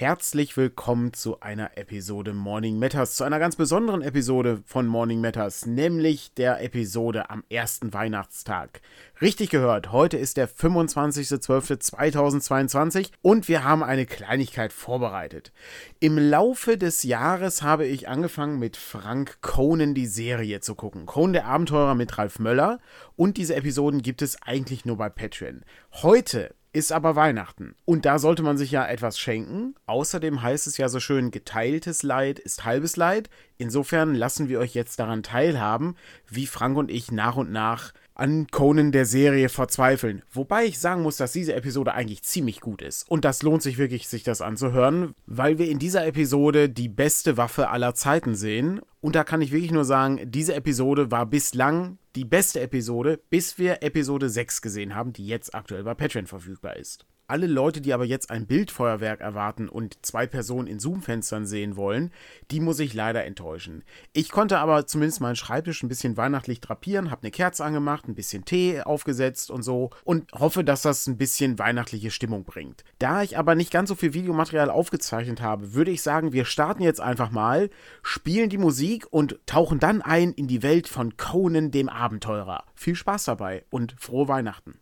Herzlich willkommen zu einer Episode Morning Matters, zu einer ganz besonderen Episode von Morning Matters, nämlich der Episode am ersten Weihnachtstag. Richtig gehört, heute ist der 25.12.2022 und wir haben eine Kleinigkeit vorbereitet. Im Laufe des Jahres habe ich angefangen mit Frank Conan die Serie zu gucken. Conan der Abenteurer mit Ralf Möller und diese Episoden gibt es eigentlich nur bei Patreon. Heute ist aber Weihnachten. Und da sollte man sich ja etwas schenken. Außerdem heißt es ja so schön, geteiltes Leid ist halbes Leid. Insofern lassen wir euch jetzt daran teilhaben, wie Frank und ich nach und nach an Conan der Serie verzweifeln. Wobei ich sagen muss, dass diese Episode eigentlich ziemlich gut ist. Und das lohnt sich wirklich, sich das anzuhören, weil wir in dieser Episode die beste Waffe aller Zeiten sehen. Und da kann ich wirklich nur sagen, diese Episode war bislang die beste Episode, bis wir Episode 6 gesehen haben, die jetzt aktuell bei Patreon verfügbar ist. Alle Leute, die aber jetzt ein Bildfeuerwerk erwarten und zwei Personen in Zoom-Fenstern sehen wollen, die muss ich leider enttäuschen. Ich konnte aber zumindest meinen Schreibtisch ein bisschen weihnachtlich drapieren, habe eine Kerze angemacht, ein bisschen Tee aufgesetzt und so und hoffe, dass das ein bisschen weihnachtliche Stimmung bringt. Da ich aber nicht ganz so viel Videomaterial aufgezeichnet habe, würde ich sagen, wir starten jetzt einfach mal, spielen die Musik und tauchen dann ein in die Welt von Conan dem Abenteurer. Viel Spaß dabei und frohe Weihnachten.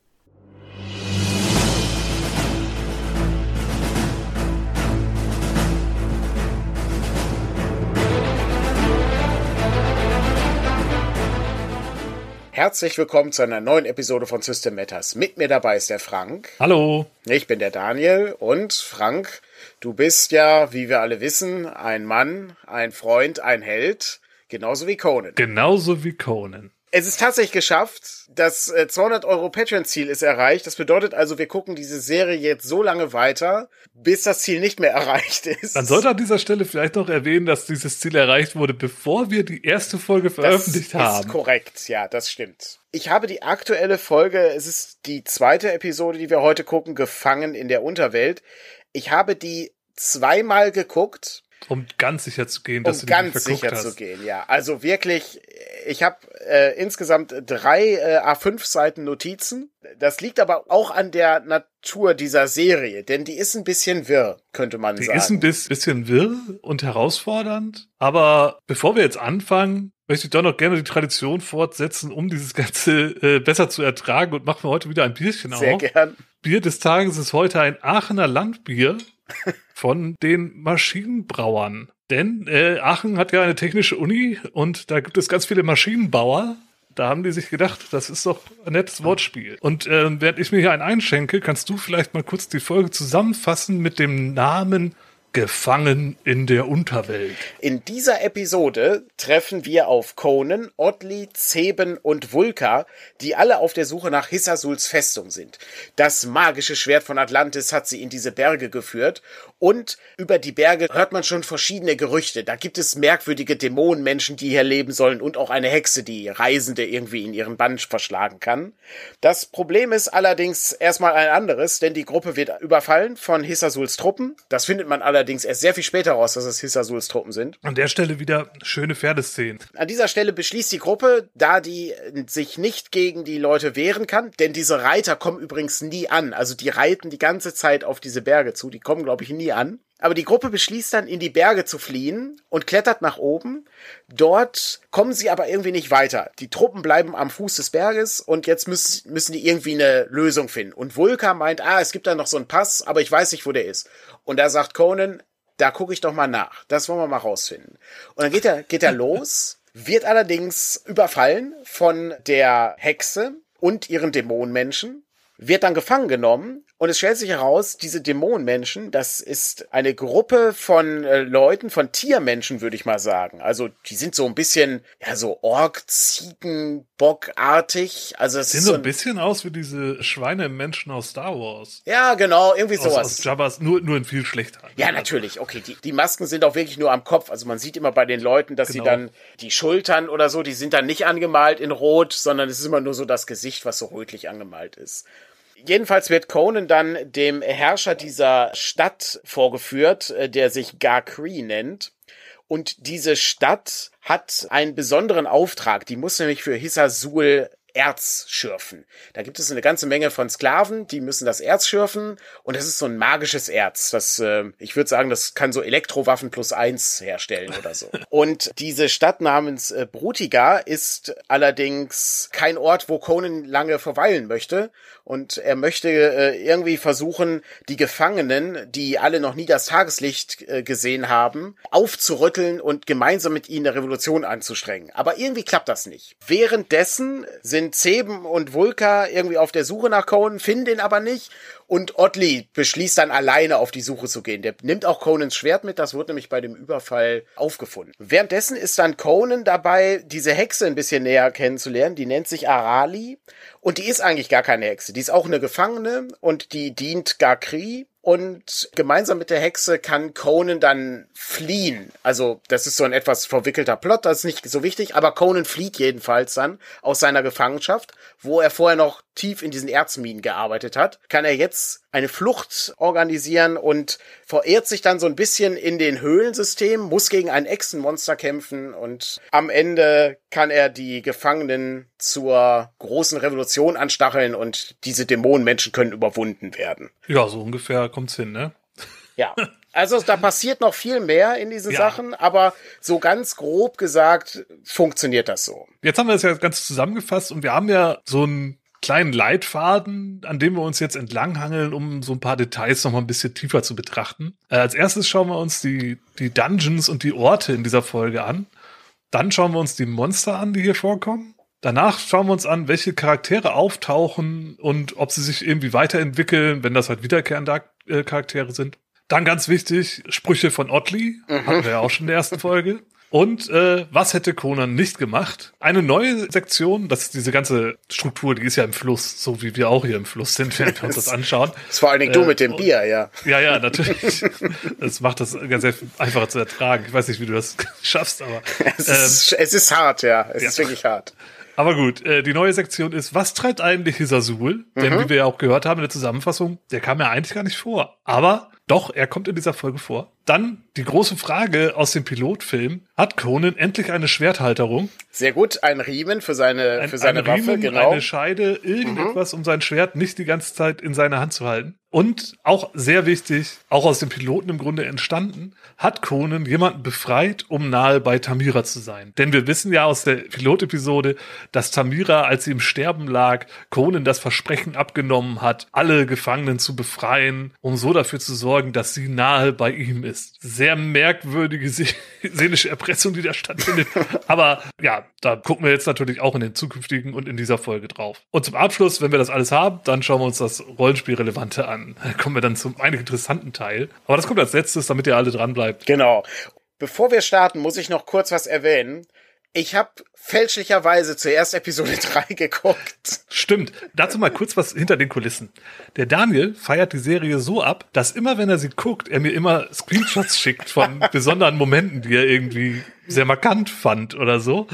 Herzlich willkommen zu einer neuen Episode von System Matters. Mit mir dabei ist der Frank. Hallo. Ich bin der Daniel und Frank, du bist ja, wie wir alle wissen, ein Mann, ein Freund, ein Held, genauso wie Conan. Genauso wie Conan. Es ist tatsächlich geschafft. Das 200 äh, Euro Patreon-Ziel ist erreicht. Das bedeutet also, wir gucken diese Serie jetzt so lange weiter, bis das Ziel nicht mehr erreicht ist. Man sollte an dieser Stelle vielleicht noch erwähnen, dass dieses Ziel erreicht wurde, bevor wir die erste Folge veröffentlicht das haben. Das ist korrekt, ja, das stimmt. Ich habe die aktuelle Folge, es ist die zweite Episode, die wir heute gucken, Gefangen in der Unterwelt. Ich habe die zweimal geguckt um ganz sicher zu gehen, dass um du ganz sicher hast. zu gehen, ja. Also wirklich, ich habe äh, insgesamt drei äh, A5 Seiten Notizen. Das liegt aber auch an der Natur dieser Serie, denn die ist ein bisschen wirr, könnte man die sagen. Die ist ein bisschen wirr und herausfordernd. Aber bevor wir jetzt anfangen, möchte ich doch noch gerne die Tradition fortsetzen, um dieses Ganze äh, besser zu ertragen und machen wir heute wieder ein Bierchen Sehr auf. Sehr gern. Bier des Tages ist heute ein Aachener Landbier von den Maschinenbrauern. Denn äh, Aachen hat ja eine technische Uni und da gibt es ganz viele Maschinenbauer. Da haben die sich gedacht, das ist doch ein nettes Wortspiel. Und äh, während ich mir hier einen einschenke, kannst du vielleicht mal kurz die Folge zusammenfassen mit dem Namen Gefangen in der Unterwelt. In dieser Episode treffen wir auf Conan, Oddly, Zeben und Vulka, die alle auf der Suche nach Hissasuls Festung sind. Das magische Schwert von Atlantis hat sie in diese Berge geführt und über die Berge hört man schon verschiedene Gerüchte. Da gibt es merkwürdige Dämonenmenschen, die hier leben sollen und auch eine Hexe, die Reisende irgendwie in ihren Bann verschlagen kann. Das Problem ist allerdings erstmal ein anderes, denn die Gruppe wird überfallen von Hissasuls Truppen. Das findet man allerdings erst sehr viel später raus, dass es Hissasuls Truppen sind. An der Stelle wieder schöne Pferdeszenen. An dieser Stelle beschließt die Gruppe, da die sich nicht gegen die Leute wehren kann, denn diese Reiter kommen übrigens nie an. Also die reiten die ganze Zeit auf diese Berge zu, die kommen, glaube ich, nie an. Aber die Gruppe beschließt dann, in die Berge zu fliehen und klettert nach oben. Dort kommen sie aber irgendwie nicht weiter. Die Truppen bleiben am Fuß des Berges und jetzt müssen, müssen die irgendwie eine Lösung finden. Und Vulka meint, ah, es gibt da noch so einen Pass, aber ich weiß nicht, wo der ist. Und da sagt Conan, da gucke ich doch mal nach. Das wollen wir mal rausfinden. Und dann geht er, geht er los, wird allerdings überfallen von der Hexe und ihren Dämonenmenschen, wird dann gefangen genommen und es stellt sich heraus, diese Dämonenmenschen, das ist eine Gruppe von äh, Leuten, von Tiermenschen, würde ich mal sagen. Also die sind so ein bisschen, ja, so Ork, Ziegen, Bockartig. Also es sehen so ein, bisschen aus wie diese Schweinemenschen aus Star Wars. Ja, genau, irgendwie sowas. Aus, aus Jabbas, nur, nur in viel schlechter. Ja, natürlich. Okay, die, die Masken sind auch wirklich nur am Kopf. Also man sieht immer bei den Leuten, dass genau. sie dann die Schultern oder so, die sind dann nicht angemalt in Rot, sondern es ist immer nur so das Gesicht, was so rötlich angemalt ist. Jedenfalls wird Conan dann dem Herrscher dieser Stadt vorgeführt, äh, der sich Garkree nennt. Und diese Stadt hat einen besonderen Auftrag. Die muss nämlich für Hissasul Erz schürfen. Da gibt es eine ganze Menge von Sklaven, die müssen das Erz schürfen und das ist so ein magisches Erz. Das, äh, ich würde sagen, das kann so Elektrowaffen plus eins herstellen oder so. Und diese Stadt namens äh, Brutiga ist allerdings kein Ort, wo Conan lange verweilen möchte und er möchte äh, irgendwie versuchen, die Gefangenen, die alle noch nie das Tageslicht äh, gesehen haben, aufzurütteln und gemeinsam mit ihnen eine Revolution anzustrengen. Aber irgendwie klappt das nicht. Währenddessen sind Zeben und Vulka irgendwie auf der Suche nach Conan, finden ihn aber nicht und Oddly beschließt dann alleine auf die Suche zu gehen. Der nimmt auch Conans Schwert mit, das wird nämlich bei dem Überfall aufgefunden. Währenddessen ist dann Conan dabei, diese Hexe ein bisschen näher kennenzulernen. Die nennt sich Arali und die ist eigentlich gar keine Hexe. Die ist auch eine Gefangene und die dient Gakri und gemeinsam mit der Hexe kann Conan dann fliehen. Also, das ist so ein etwas verwickelter Plot, das ist nicht so wichtig, aber Conan flieht jedenfalls dann aus seiner Gefangenschaft, wo er vorher noch tief in diesen Erzminen gearbeitet hat, kann er jetzt eine Flucht organisieren und verirrt sich dann so ein bisschen in den Höhlensystem, muss gegen ein Echsenmonster kämpfen und am Ende kann er die Gefangenen zur großen Revolution anstacheln und diese Dämonenmenschen können überwunden werden. Ja, so ungefähr kommt's hin, ne? Ja. Also da passiert noch viel mehr in diesen ja. Sachen, aber so ganz grob gesagt funktioniert das so. Jetzt haben wir das ja ganz zusammengefasst und wir haben ja so ein kleinen Leitfaden, an dem wir uns jetzt entlanghangeln, um so ein paar Details noch mal ein bisschen tiefer zu betrachten. Äh, als erstes schauen wir uns die, die Dungeons und die Orte in dieser Folge an. Dann schauen wir uns die Monster an, die hier vorkommen. Danach schauen wir uns an, welche Charaktere auftauchen und ob sie sich irgendwie weiterentwickeln, wenn das halt wiederkehrende äh, Charaktere sind. Dann ganz wichtig, Sprüche von Otley, mhm. hatten wir ja auch schon in der ersten Folge. Und äh, was hätte Conan nicht gemacht? Eine neue Sektion, das ist diese ganze Struktur, die ist ja im Fluss, so wie wir auch hier im Fluss sind, wenn wir uns das anschauen. Das ist vor allen Dingen äh, du mit dem Bier, ja. Ja, ja, natürlich. das macht das ganz einfacher zu ertragen. Ich weiß nicht, wie du das schaffst, aber. Es ist, ähm, es ist hart, ja. Es ja. ist wirklich hart. Aber gut, äh, die neue Sektion ist, was treibt eigentlich Hisasul? Mhm. Denn wie wir ja auch gehört haben in der Zusammenfassung, der kam ja eigentlich gar nicht vor. Aber doch, er kommt in dieser Folge vor. Dann die große Frage aus dem Pilotfilm. Hat Conan endlich eine Schwerthalterung? Sehr gut, ein Riemen für seine, ein, für seine ein Waffe, Riemen, genau. Eine Scheide, irgendetwas, mhm. um sein Schwert nicht die ganze Zeit in seiner Hand zu halten. Und auch sehr wichtig, auch aus dem Piloten im Grunde entstanden, hat Conan jemanden befreit, um nahe bei Tamira zu sein. Denn wir wissen ja aus der Pilotepisode, dass Tamira, als sie im Sterben lag, Conan das Versprechen abgenommen hat, alle Gefangenen zu befreien, um so dafür zu sorgen, dass sie nahe bei ihm ist. Sehr merkwürdige seelische Erpressung, die da stattfindet. Aber ja, da gucken wir jetzt natürlich auch in den zukünftigen und in dieser Folge drauf. Und zum Abschluss, wenn wir das alles haben, dann schauen wir uns das Rollenspielrelevante an dann kommen wir dann zum einigen interessanten Teil. Aber das kommt als letztes, damit ihr alle dran bleibt. Genau. Bevor wir starten, muss ich noch kurz was erwähnen. Ich habe fälschlicherweise zuerst Episode 3 geguckt. Stimmt. Dazu mal kurz was hinter den Kulissen. Der Daniel feiert die Serie so ab, dass immer wenn er sie guckt, er mir immer Screenshots schickt von besonderen Momenten, die er irgendwie sehr markant fand oder so.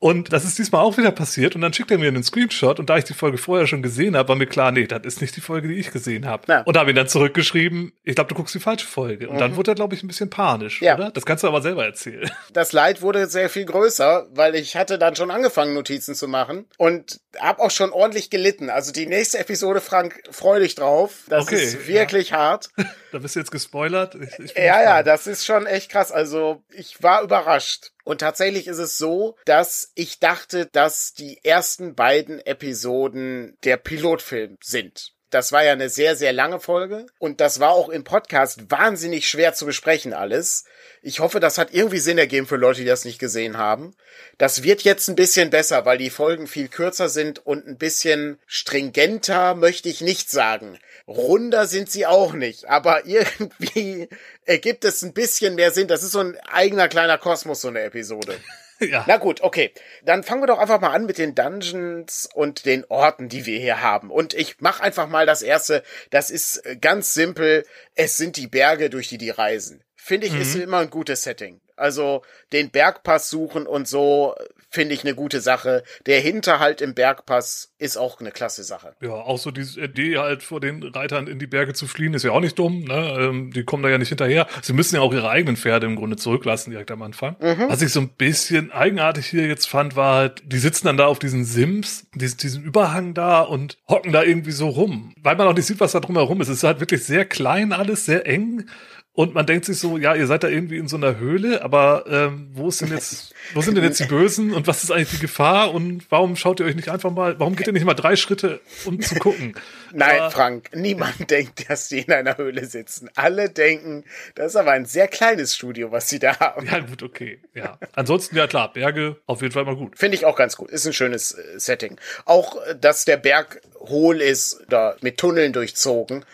Und das ist diesmal auch wieder passiert. Und dann schickt er mir einen Screenshot. Und da ich die Folge vorher schon gesehen habe, war mir klar, nee, das ist nicht die Folge, die ich gesehen habe. Ja. Und habe ihn dann zurückgeschrieben, ich glaube, du guckst die falsche Folge. Und mhm. dann wurde er, glaube ich, ein bisschen panisch, ja. oder? Das kannst du aber selber erzählen. Das Leid wurde sehr viel größer, weil ich hatte dann schon angefangen, Notizen zu machen. Und habe auch schon ordentlich gelitten. Also die nächste Episode, Frank, freu dich drauf. Das okay, ist wirklich ja. hart. da bist du jetzt gespoilert. Ich, ich ja, ja, das ist schon echt krass. Also ich war überrascht. Und tatsächlich ist es so, dass ich dachte, dass die ersten beiden Episoden der Pilotfilm sind. Das war ja eine sehr, sehr lange Folge und das war auch im Podcast wahnsinnig schwer zu besprechen alles. Ich hoffe, das hat irgendwie Sinn ergeben für Leute, die das nicht gesehen haben. Das wird jetzt ein bisschen besser, weil die Folgen viel kürzer sind und ein bisschen stringenter, möchte ich nicht sagen. Runder sind sie auch nicht, aber irgendwie ergibt es ein bisschen mehr Sinn. Das ist so ein eigener kleiner Kosmos, so eine Episode. Ja. Na gut, okay. Dann fangen wir doch einfach mal an mit den Dungeons und den Orten, die wir hier haben. Und ich mach einfach mal das erste. Das ist ganz simpel. Es sind die Berge, durch die die reisen. Finde ich, mhm. ist immer ein gutes Setting. Also den Bergpass suchen und so finde ich eine gute Sache. Der Hinterhalt im Bergpass ist auch eine klasse Sache. Ja, auch so diese Idee halt vor den Reitern in die Berge zu fliehen, ist ja auch nicht dumm. Ne? Ähm, die kommen da ja nicht hinterher. Sie müssen ja auch ihre eigenen Pferde im Grunde zurücklassen direkt am Anfang. Mhm. Was ich so ein bisschen eigenartig hier jetzt fand, war halt, die sitzen dann da auf diesen Sims, diesen, diesen Überhang da und hocken da irgendwie so rum, weil man auch nicht sieht, was da drumherum ist. Es ist halt wirklich sehr klein alles, sehr eng. Und man denkt sich so, ja, ihr seid da irgendwie in so einer Höhle, aber ähm, wo ist denn jetzt, wo sind denn jetzt die Bösen und was ist eigentlich die Gefahr und warum schaut ihr euch nicht einfach mal, warum geht ihr nicht mal drei Schritte, um zu gucken? Nein, aber, Frank, niemand denkt, dass sie in einer Höhle sitzen. Alle denken, das ist aber ein sehr kleines Studio, was sie da haben. Ja, gut, okay. Ja. Ansonsten, ja klar, Berge auf jeden Fall mal gut. Finde ich auch ganz gut. Ist ein schönes äh, Setting. Auch, äh, dass der Berg hohl ist, da mit Tunneln durchzogen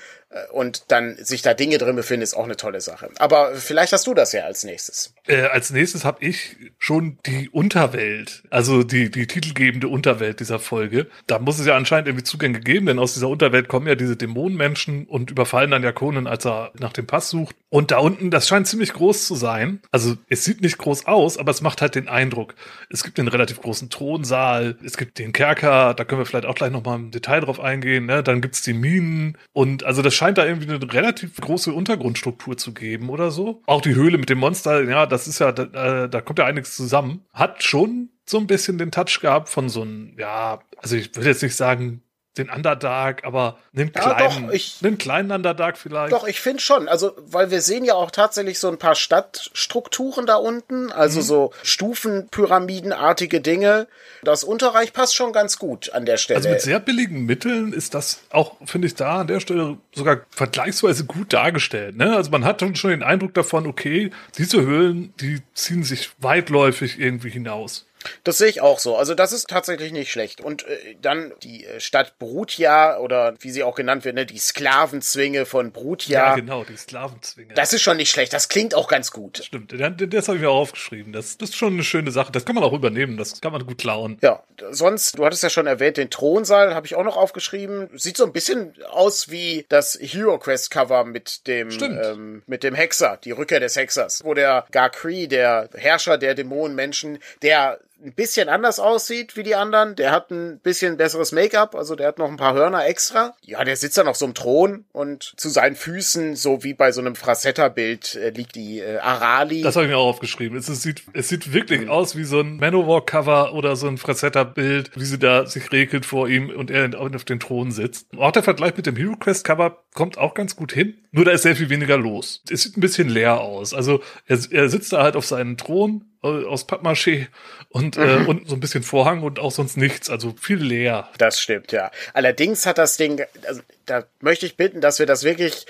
und dann sich da Dinge drin befinden, ist auch eine tolle Sache. Aber vielleicht hast du das ja als nächstes. Äh, als nächstes habe ich schon die Unterwelt, also die, die titelgebende Unterwelt dieser Folge. Da muss es ja anscheinend irgendwie Zugänge geben, denn aus dieser Unterwelt kommen ja diese Dämonenmenschen und überfallen dann ja Conan, als er nach dem Pass sucht. Und da unten, das scheint ziemlich groß zu sein. Also es sieht nicht groß aus, aber es macht halt den Eindruck. Es gibt einen relativ großen Thronsaal, es gibt den Kerker, da können wir vielleicht auch gleich nochmal im Detail drauf eingehen. Ne? Dann gibt's die Minen und also das scheint da irgendwie eine relativ große Untergrundstruktur zu geben oder so. Auch die Höhle mit dem Monster, ja, das ist ja, da, äh, da kommt ja einiges zusammen. Hat schon so ein bisschen den Touch gehabt von so einem, ja, also ich würde jetzt nicht sagen den Underdark, aber einen kleinen, ja, doch, ich, einen kleinen Underdark vielleicht. Doch, ich finde schon. Also, weil wir sehen ja auch tatsächlich so ein paar Stadtstrukturen da unten, also mhm. so Stufenpyramidenartige Dinge. Das Unterreich passt schon ganz gut an der Stelle. Also mit sehr billigen Mitteln ist das auch, finde ich, da an der Stelle sogar vergleichsweise gut dargestellt. Ne? Also man hat schon den Eindruck davon, okay, diese Höhlen, die ziehen sich weitläufig irgendwie hinaus. Das sehe ich auch so. Also das ist tatsächlich nicht schlecht. Und äh, dann die äh, Stadt Brutia oder wie sie auch genannt wird, ne, die Sklavenzwinge von Brutia. Ja, genau, die Sklavenzwinge. Das ist schon nicht schlecht. Das klingt auch ganz gut. Stimmt, das, das habe ich mir auch aufgeschrieben. Das, das ist schon eine schöne Sache. Das kann man auch übernehmen. Das kann man gut klauen. Ja, sonst, du hattest ja schon erwähnt, den Thronsaal habe ich auch noch aufgeschrieben. Sieht so ein bisschen aus wie das Hero Quest Cover mit dem, ähm, mit dem Hexer, die Rückkehr des Hexers, wo der Garkree, der Herrscher der Dämonenmenschen, der ein bisschen anders aussieht wie die anderen. Der hat ein bisschen besseres Make-up, also der hat noch ein paar Hörner extra. Ja, der sitzt dann auf so einem Thron und zu seinen Füßen, so wie bei so einem Frasetta-Bild, äh, liegt die äh, Arali. Das habe ich mir auch aufgeschrieben. Es, es, sieht, es sieht wirklich mhm. aus wie so ein Manowar-Cover oder so ein Frasetta-Bild, wie sie da sich regelt vor ihm und er auf dem Thron sitzt. Auch der Vergleich mit dem Hero Quest-Cover kommt auch ganz gut hin. Nur da ist sehr viel weniger los. Es sieht ein bisschen leer aus. Also er, er sitzt da halt auf seinem Thron aus Pappmaché und, äh, mhm. äh, und so ein bisschen Vorhang und auch sonst nichts, also viel leer. Das stimmt, ja. Allerdings hat das Ding, also da möchte ich bitten, dass wir das wirklich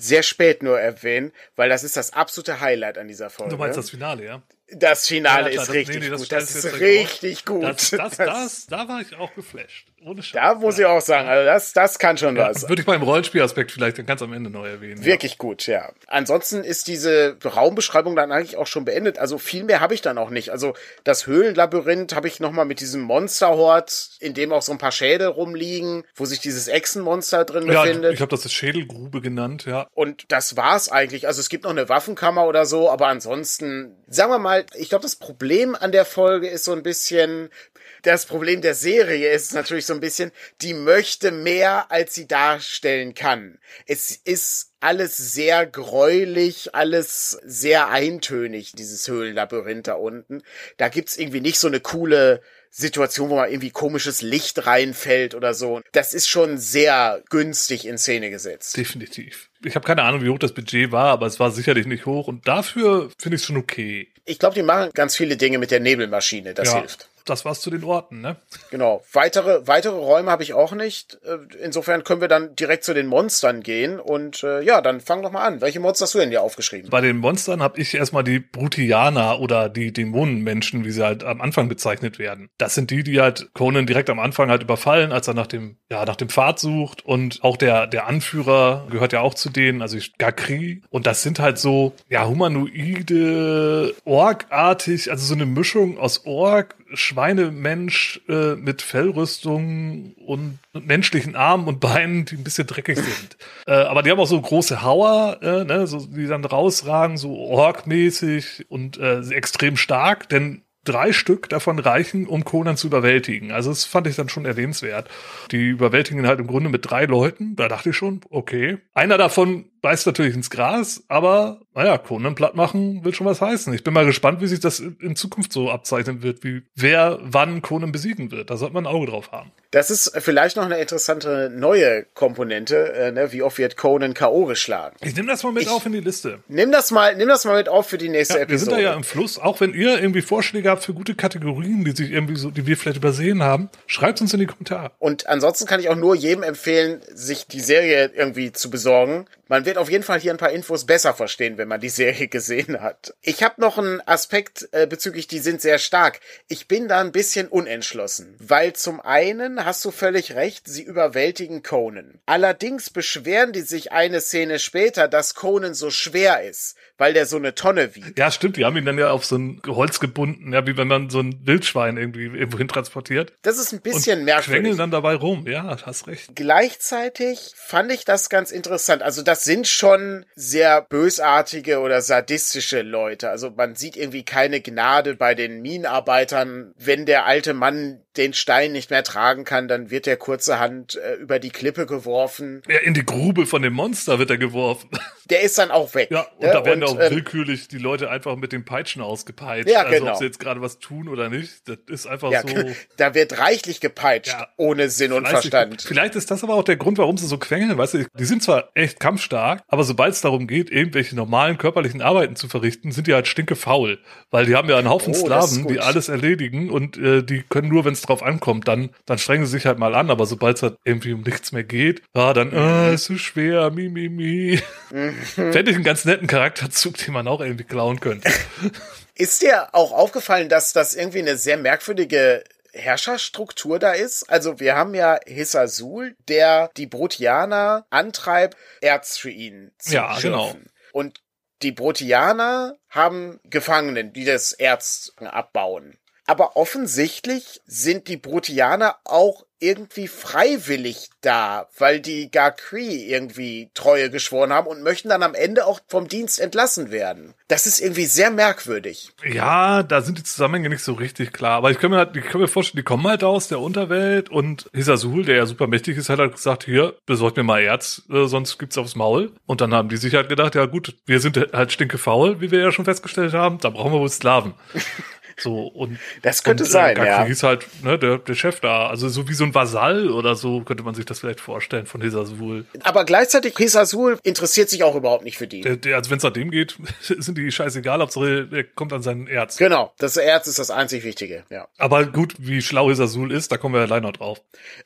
sehr spät nur erwähnen, weil das ist das absolute Highlight an dieser Folge. Du meinst das Finale, ja? Das Finale ja, klar, ist richtig nee, nee, das gut. Das ist richtig gut. Das, das, das, da war ich auch geflasht. Ohne Scheiß. Da muss ich auch sagen, also das, das kann schon ja, was. Würde ich mal im Rollenspielaspekt vielleicht ganz am Ende neu erwähnen. Wirklich ja. gut, ja. Ansonsten ist diese Raumbeschreibung dann eigentlich auch schon beendet. Also viel mehr habe ich dann auch nicht. Also das Höhlenlabyrinth habe ich nochmal mit diesem Monsterhort, in dem auch so ein paar Schädel rumliegen, wo sich dieses Echsenmonster drin ja, befindet. Ich habe das Schädelgrube genannt, ja. Und das war's eigentlich. Also es gibt noch eine Waffenkammer oder so, aber ansonsten, sagen wir mal, ich glaube, das Problem an der Folge ist so ein bisschen, das Problem der Serie ist natürlich so ein bisschen, die möchte mehr, als sie darstellen kann. Es ist alles sehr gräulich, alles sehr eintönig, dieses Höhlenlabyrinth da unten. Da gibt's irgendwie nicht so eine coole Situation, wo mal irgendwie komisches Licht reinfällt oder so. Das ist schon sehr günstig in Szene gesetzt. Definitiv. Ich habe keine Ahnung, wie hoch das Budget war, aber es war sicherlich nicht hoch und dafür finde ich es schon okay. Ich glaube, die machen ganz viele Dinge mit der Nebelmaschine, das ja. hilft das war's zu den Orten, ne? Genau. Weitere, weitere Räume habe ich auch nicht. Äh, insofern können wir dann direkt zu den Monstern gehen. Und äh, ja, dann fang doch mal an. Welche Monster hast du denn hier aufgeschrieben? Bei den Monstern habe ich erstmal die Brutianer oder die Dämonenmenschen, wie sie halt am Anfang bezeichnet werden. Das sind die, die halt Conan direkt am Anfang halt überfallen, als er nach dem, ja, nach dem Pfad sucht. Und auch der, der Anführer gehört ja auch zu denen, also Gakri. Und das sind halt so, ja, humanoide, Ork-artig, also so eine Mischung aus Ork, Schweinemensch äh, mit Fellrüstung und menschlichen Armen und Beinen, die ein bisschen dreckig sind. äh, aber die haben auch so große Hauer, äh, ne, so, die dann rausragen, so orkmäßig und äh, extrem stark, denn drei Stück davon reichen, um Conan zu überwältigen. Also das fand ich dann schon erwähnenswert. Die überwältigen halt im Grunde mit drei Leuten. Da dachte ich schon, okay. Einer davon beißt natürlich ins Gras, aber naja, Conan platt machen will schon was heißen. Ich bin mal gespannt, wie sich das in Zukunft so abzeichnen wird, wie wer wann Conan besiegen wird. Da sollte man ein Auge drauf haben. Das ist vielleicht noch eine interessante neue Komponente. Äh, ne? Wie oft wird Conan K.O. geschlagen? Ich nehme das mal mit Ich- auf in die Liste. Nimm das mal, nimm das mal mit auf für die nächste Ja, wir sind Episode. da ja im Fluss. Auch wenn ihr irgendwie Vorschläge habt für gute Kategorien, die sich irgendwie so, die wir vielleicht übersehen haben, schreibt uns in die Kommentare. Und ansonsten kann ich auch nur jedem empfehlen, sich die Serie irgendwie zu besorgen. Man wird auf jeden Fall hier ein paar Infos besser verstehen, wenn man die Serie gesehen hat. Ich habe noch einen Aspekt äh, bezüglich, die sind sehr stark. Ich bin da ein bisschen unentschlossen, weil zum einen hast du völlig recht, sie überwältigen Conan. Allerdings beschweren die sich eine Szene später, dass Conan so schwer ist, weil der so eine Tonne wiegt. Ja, stimmt. Die haben ihn dann ja auf so ein Holz gebunden, ja, wie wenn man so ein Wildschwein irgendwie irgendwo hin transportiert. Das ist ein bisschen und merkwürdig. quengeln dann dabei rum. Ja, hast recht. Gleichzeitig fand ich das ganz interessant. Also das sind schon sehr bösartige oder sadistische Leute. Also man sieht irgendwie keine Gnade bei den Minenarbeitern. Wenn der alte Mann den Stein nicht mehr tragen kann, dann wird er kurzerhand äh, über die Klippe geworfen. Ja, in die Grube von dem Monster wird er geworfen. Der ist dann auch weg. Ja, und ne? da werden auch ähm, willkürlich die Leute einfach mit den Peitschen ausgepeitscht. Ja, also genau. ob sie jetzt gerade was tun oder nicht, das ist einfach ja, so. da wird reichlich gepeitscht, Ja. ohne Sinn und. Verstand. Vielleicht ist das aber auch der Grund, warum sie so quengeln. Weißt du, die sind zwar echt kampfstark, aber sobald es darum geht, irgendwelche normalen körperlichen Arbeiten zu verrichten, sind die halt stinke faul. Weil die haben ja einen Haufen Oh, Sklaven, die alles erledigen und äh, die können nur, wenn es drauf ankommt, dann, dann strengen sie sich halt mal an. Aber sobald es halt irgendwie um nichts mehr geht, ja, dann, äh, ist so schwer, mi, mi, mi. Mhm. Fände ich einen ganz netten Charakterzug, den man auch irgendwie klauen könnte. Ist dir auch aufgefallen, dass das irgendwie eine sehr merkwürdige Herrscherstruktur da ist? Also wir haben ja Hissasul, der die Brotianer antreibt, Erz für ihn zu Ja, schürfen. genau. Und die Brotianer haben Gefangenen, die das Erz abbauen. Aber offensichtlich sind die Brotianer auch irgendwie freiwillig da, weil die Garkree irgendwie Treue geschworen haben und möchten dann am Ende auch vom Dienst entlassen werden. Das ist irgendwie sehr merkwürdig. Ja, da sind die Zusammenhänge nicht so richtig klar. Aber ich kann mir, halt, ich kann mir vorstellen, die kommen halt aus der Unterwelt und Hisasul, der ja super mächtig ist, hat halt gesagt, hier, besorgt mir mal Erz, äh, sonst gibt's aufs Maul. Und dann haben die sich halt gedacht, ja gut, wir sind halt stinkefaul, wie wir ja schon festgestellt haben, da brauchen wir wohl Sklaven. So, und. Das könnte und, sein, Gakri ja. ist halt, ne, der, der Chef da. Also so wie so ein Vasall oder so könnte man sich das vielleicht vorstellen von Hisasul. Aber gleichzeitig, Hisasul interessiert sich auch überhaupt nicht für die. Der, der, also wenn es nach dem geht, sind die scheißegal, Hauptsache der kommt an seinen Erz. Genau, das Erz ist das einzig Wichtige, ja. Aber gut, wie schlau Hisasul ist, da kommen wir allein noch drauf.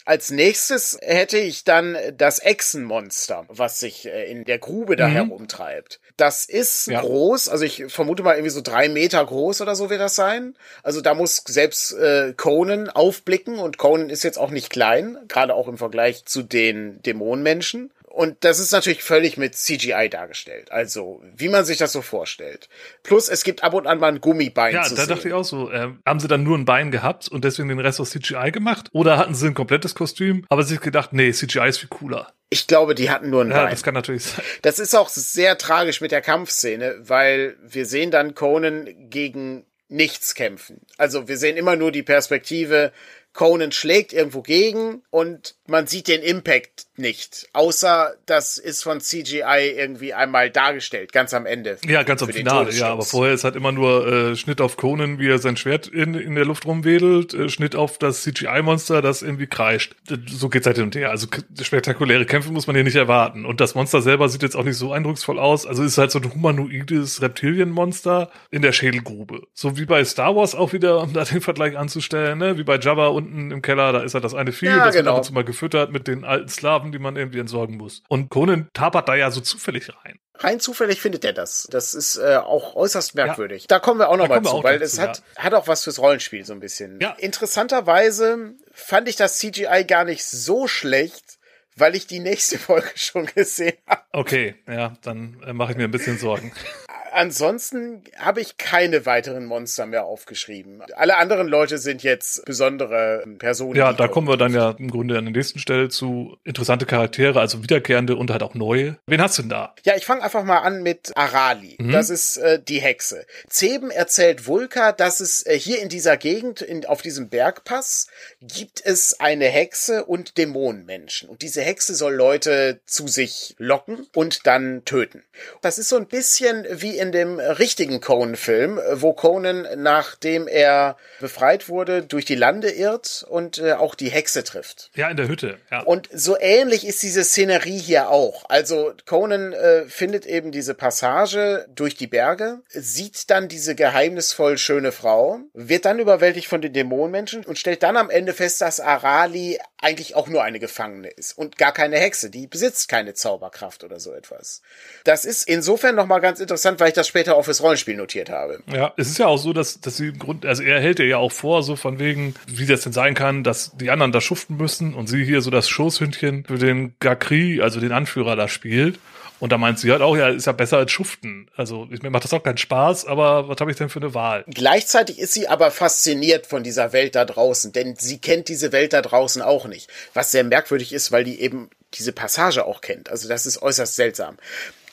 Als nächstes hätte ich dann das Echsenmonster, was sich äh, in der Grube da Mhm. herumtreibt. Das ist Ja. groß, also ich vermute mal irgendwie so drei Meter groß oder so wird das sein. Also da muss selbst äh, Conan aufblicken und Conan ist jetzt auch nicht klein, gerade auch im Vergleich zu den Dämonenmenschen. Und das ist natürlich völlig mit CGI dargestellt. Also, wie man sich das so vorstellt. Plus, es gibt ab und an mal ein Gummibein Ja, zu da sehen. dachte ich auch so, ähm, haben sie dann nur ein Bein gehabt und deswegen den Rest aus CGI gemacht? Oder hatten sie ein komplettes Kostüm, aber sich gedacht, nee, CGI ist viel cooler. Ich glaube, die hatten nur ein Ja, Bein. das kann natürlich sein. Das ist auch sehr tragisch mit der Kampfszene, weil wir sehen dann Conan gegen nichts kämpfen. Also wir sehen immer nur die Perspektive, Conan schlägt irgendwo gegen und man sieht den Impact nicht. Außer das ist von CGI irgendwie einmal dargestellt, ganz am Ende. Ja, ganz am Finale, ja, aber vorher ist halt immer nur äh, Schnitt auf Conan, wie er sein Schwert in, in der Luft rumwedelt, äh, Schnitt auf das CGI-Monster, das irgendwie kreischt. D- So geht's halt hin und her. Also spektakuläre Kämpfe muss man hier nicht erwarten. Und das Monster selber sieht jetzt auch nicht so eindrucksvoll aus. Also ist halt so ein humanoides Reptilienmonster in der Schädelgrube. So wie bei Star Wars auch wieder, um da den Vergleich anzustellen, ne? wie bei Jabba unten im Keller, da ist halt das eine Vieh, Ja, das wird genau. ab und zu mal gefüttert mit den alten Sklaven, die man irgendwie entsorgen muss. Und Conan tapert da ja so zufällig rein. Rein zufällig findet er das. Das ist äh, auch äußerst merkwürdig. Da kommen wir auch noch Da mal kommen wir zu, weil es hat, hat auch was fürs Rollenspiel so ein bisschen. Ja. Interessanterweise fand ich das CGI gar nicht so schlecht, weil ich die nächste Folge schon gesehen habe. Okay, ja, dann äh, mache ich mir ein bisschen Sorgen. ansonsten habe ich keine weiteren Monster mehr aufgeschrieben. Alle anderen Leute sind jetzt besondere Personen. Ja, da kommen wir dann ja im Grunde an der nächsten Stelle zu interessante Charaktere, also wiederkehrende und halt auch neue. Wen hast du denn da? Ja, ich fange einfach mal an mit Arali. Mhm. Das ist äh, die Hexe. Zeben erzählt Vulka, dass es äh, hier in dieser Gegend, in, auf diesem Bergpass, gibt es eine Hexe und Dämonenmenschen. Und diese Hexe soll Leute zu sich locken und dann töten. Das ist so ein bisschen wie in dem richtigen Conan-Film, wo Conan, nachdem er befreit wurde, durch die Lande irrt und äh, auch die Hexe trifft. Ja, in der Hütte. Ja. Und so ähnlich ist diese Szenerie hier auch. Also Conan äh, findet eben diese Passage durch die Berge, sieht dann diese geheimnisvoll schöne Frau, wird dann überwältigt von den Dämonenmenschen und stellt dann am Ende fest, dass Arali eigentlich auch nur eine Gefangene ist und gar keine Hexe. Die besitzt keine Zauberkraft oder so etwas. Das ist insofern nochmal ganz interessant, weil ich das später auch fürs Rollenspiel notiert habe. Ja, es ist ja auch so, dass, dass sie im Grund, also er hält ja auch vor, so von wegen, wie das denn sein kann, dass die anderen da schuften müssen und sie hier so das Schoßhündchen für den Gakri, also den Anführer da spielt. Und da meint sie halt auch, ja, ist ja besser als Schuften. Also mir macht das auch keinen Spaß, aber was habe ich denn für eine Wahl? Gleichzeitig ist sie aber fasziniert von dieser Welt da draußen, denn sie kennt diese Welt da draußen auch nicht. Was sehr merkwürdig ist, weil die eben diese Passage auch kennt. Also das ist äußerst seltsam.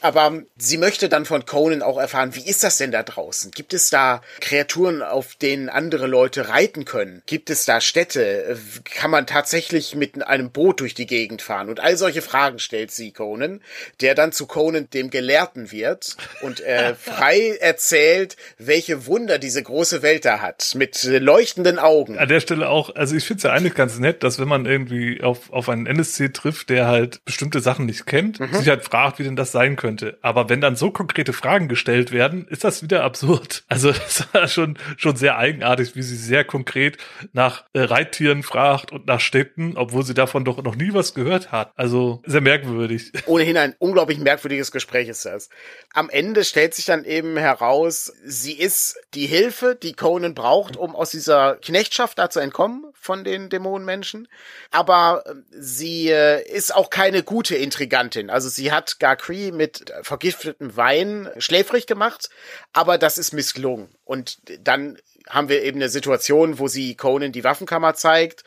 Aber sie möchte dann von Conan auch erfahren, wie ist das denn da draußen? Gibt es da Kreaturen, auf denen andere Leute reiten können? Gibt es da Städte? Kann man tatsächlich mit einem Boot durch die Gegend fahren? Und all solche Fragen stellt sie Conan, der dann zu Conan dem Gelehrten wird und äh, frei erzählt, welche Wunder diese große Welt da hat, mit leuchtenden Augen. An der Stelle auch, also ich finde es ja eigentlich ganz nett, dass wenn man irgendwie auf, auf einen NSC trifft, der halt bestimmte Sachen nicht kennt, mhm. sich halt fragt, wie denn das sein könnte könnte. Aber wenn dann so konkrete Fragen gestellt werden, ist das wieder absurd. Also das war schon, schon sehr eigenartig, wie sie sehr konkret nach äh, Reittieren fragt und nach Städten, obwohl sie davon doch noch nie was gehört hat. Also sehr merkwürdig. Ohnehin ein unglaublich merkwürdiges Gespräch ist das. Am Ende stellt sich dann eben heraus, sie ist die Hilfe, die Conan braucht, um aus dieser Knechtschaft da zu entkommen von den Dämonenmenschen. Aber äh, sie äh, ist auch keine gute Intrigantin. Also sie hat Garcree mit vergiftetem Wein schläfrig gemacht, aber das ist misslungen. Und dann haben wir eben eine Situation, wo sie Conan die Waffenkammer zeigt,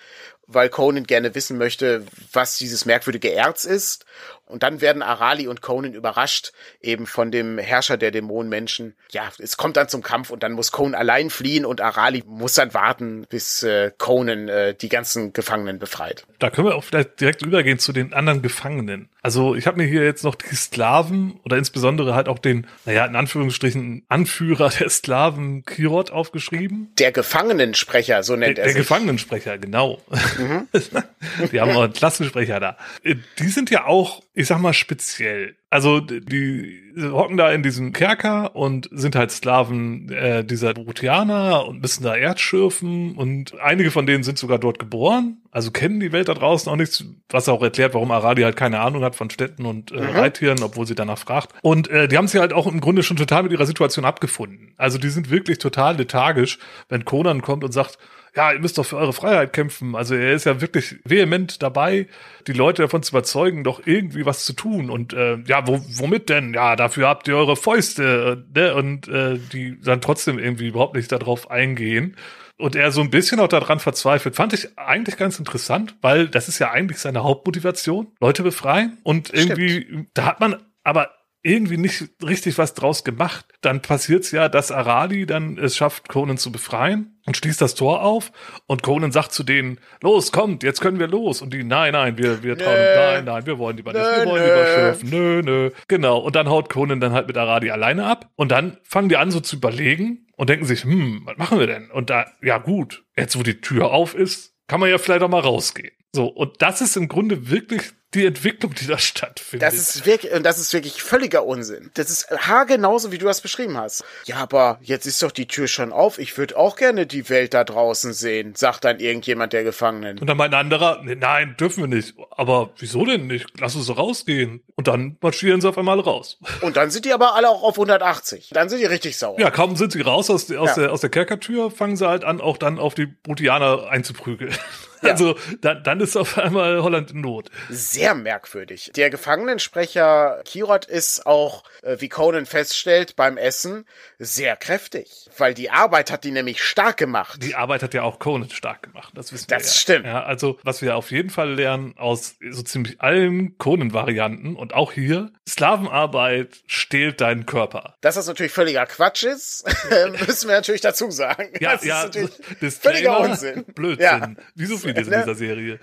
weil Conan gerne wissen möchte, was dieses merkwürdige Erz ist. Und dann werden Arali und Conan überrascht, eben von dem Herrscher der Dämonenmenschen. Ja, es kommt dann zum Kampf und dann muss Conan allein fliehen und Arali muss dann warten, bis äh, Conan äh, die ganzen Gefangenen befreit. Da können wir auch vielleicht direkt übergehen zu den anderen Gefangenen. Also ich habe mir hier jetzt noch die Sklaven oder insbesondere halt auch den, naja, in Anführungsstrichen Anführer der Sklaven Kirot aufgeschrieben. Der Gefangenensprecher, so nennt der, er sich. Der Gefangenensprecher, genau. Mhm. die haben auch einen Klassensprecher da. Die sind ja auch ich sag mal, speziell. Also die hocken da in diesem Kerker und sind halt Sklaven äh, dieser Brutianer und müssen da Erd schürfen und einige von denen sind sogar dort geboren, also kennen die Welt da draußen auch nichts, was auch erklärt, warum Aradi halt keine Ahnung hat von Städten und äh, mhm. Reittieren, obwohl sie danach fragt. Und äh, die haben sich halt auch im Grunde schon total mit ihrer Situation abgefunden. Also die sind wirklich total lethargisch, wenn Conan kommt und sagt, ja, ihr müsst doch für eure Freiheit kämpfen. Also er ist ja wirklich vehement dabei, die Leute davon zu überzeugen, doch irgendwie was zu tun. Und äh, ja, wo, womit denn? Ja, dafür habt ihr eure Fäuste. Ne? Und äh, die dann trotzdem irgendwie überhaupt nicht darauf eingehen. Und er so ein bisschen auch daran verzweifelt, fand ich eigentlich ganz interessant, weil das ist ja eigentlich seine Hauptmotivation, Leute befreien. Und irgendwie, Stimmt. da hat man aber irgendwie nicht richtig was draus gemacht. Dann passiert's ja, dass Arali dann es schafft, Conan zu befreien und schließt das Tor auf und Conan sagt zu denen, los, kommt, jetzt können wir los. Und die, nein, nein, wir, wir trauen, nein, nein, wir wollen lieber nicht, wir wollen lieber schürfen, nö, nö. Genau. Und dann haut Conan dann halt mit Aradi alleine ab und dann fangen die an so zu überlegen und denken sich, hm, was machen wir denn? Und da, ja gut, jetzt wo die Tür auf ist, kann man ja vielleicht auch mal rausgehen. So, und das ist im Grunde wirklich die Entwicklung, die da stattfindet. Das ist wirklich, und das ist wirklich völliger Unsinn. Das ist haargenauso, wie du das beschrieben hast. Ja, aber jetzt ist doch die Tür schon auf. Ich würde auch gerne die Welt da draußen sehen, sagt dann irgendjemand der Gefangenen. Und dann meint ein anderer, nee, nein, dürfen wir nicht. Aber wieso denn nicht? Lass uns so rausgehen. Und dann marschieren sie auf einmal raus. Und dann sind die aber alle auch auf 180. Dann sind die richtig sauer. Ja, kaum sind sie raus aus, aus, ja. der, aus der Kerkertür, fangen sie halt an, auch dann auf die Brutianer einzuprügeln. Also dann, dann ist auf einmal Holland in Not. Sehr merkwürdig. Der Gefangenensprecher Kirot ist auch, äh, wie Conan feststellt, beim Essen sehr kräftig. Weil die Arbeit hat die nämlich stark gemacht. Die Arbeit hat ja auch Conan stark gemacht. Das wissen Das wir ja. stimmt. Ja, also was wir auf jeden Fall lernen aus so ziemlich allen Conan-Varianten und auch hier, Sklavenarbeit stehlt deinen Körper. Dass das natürlich völliger Quatsch ist, müssen wir natürlich dazu sagen. Ja, das ja, ist natürlich völliger Unsinn. Blödsinn. Ja. Wie so vieles in dieser Serie.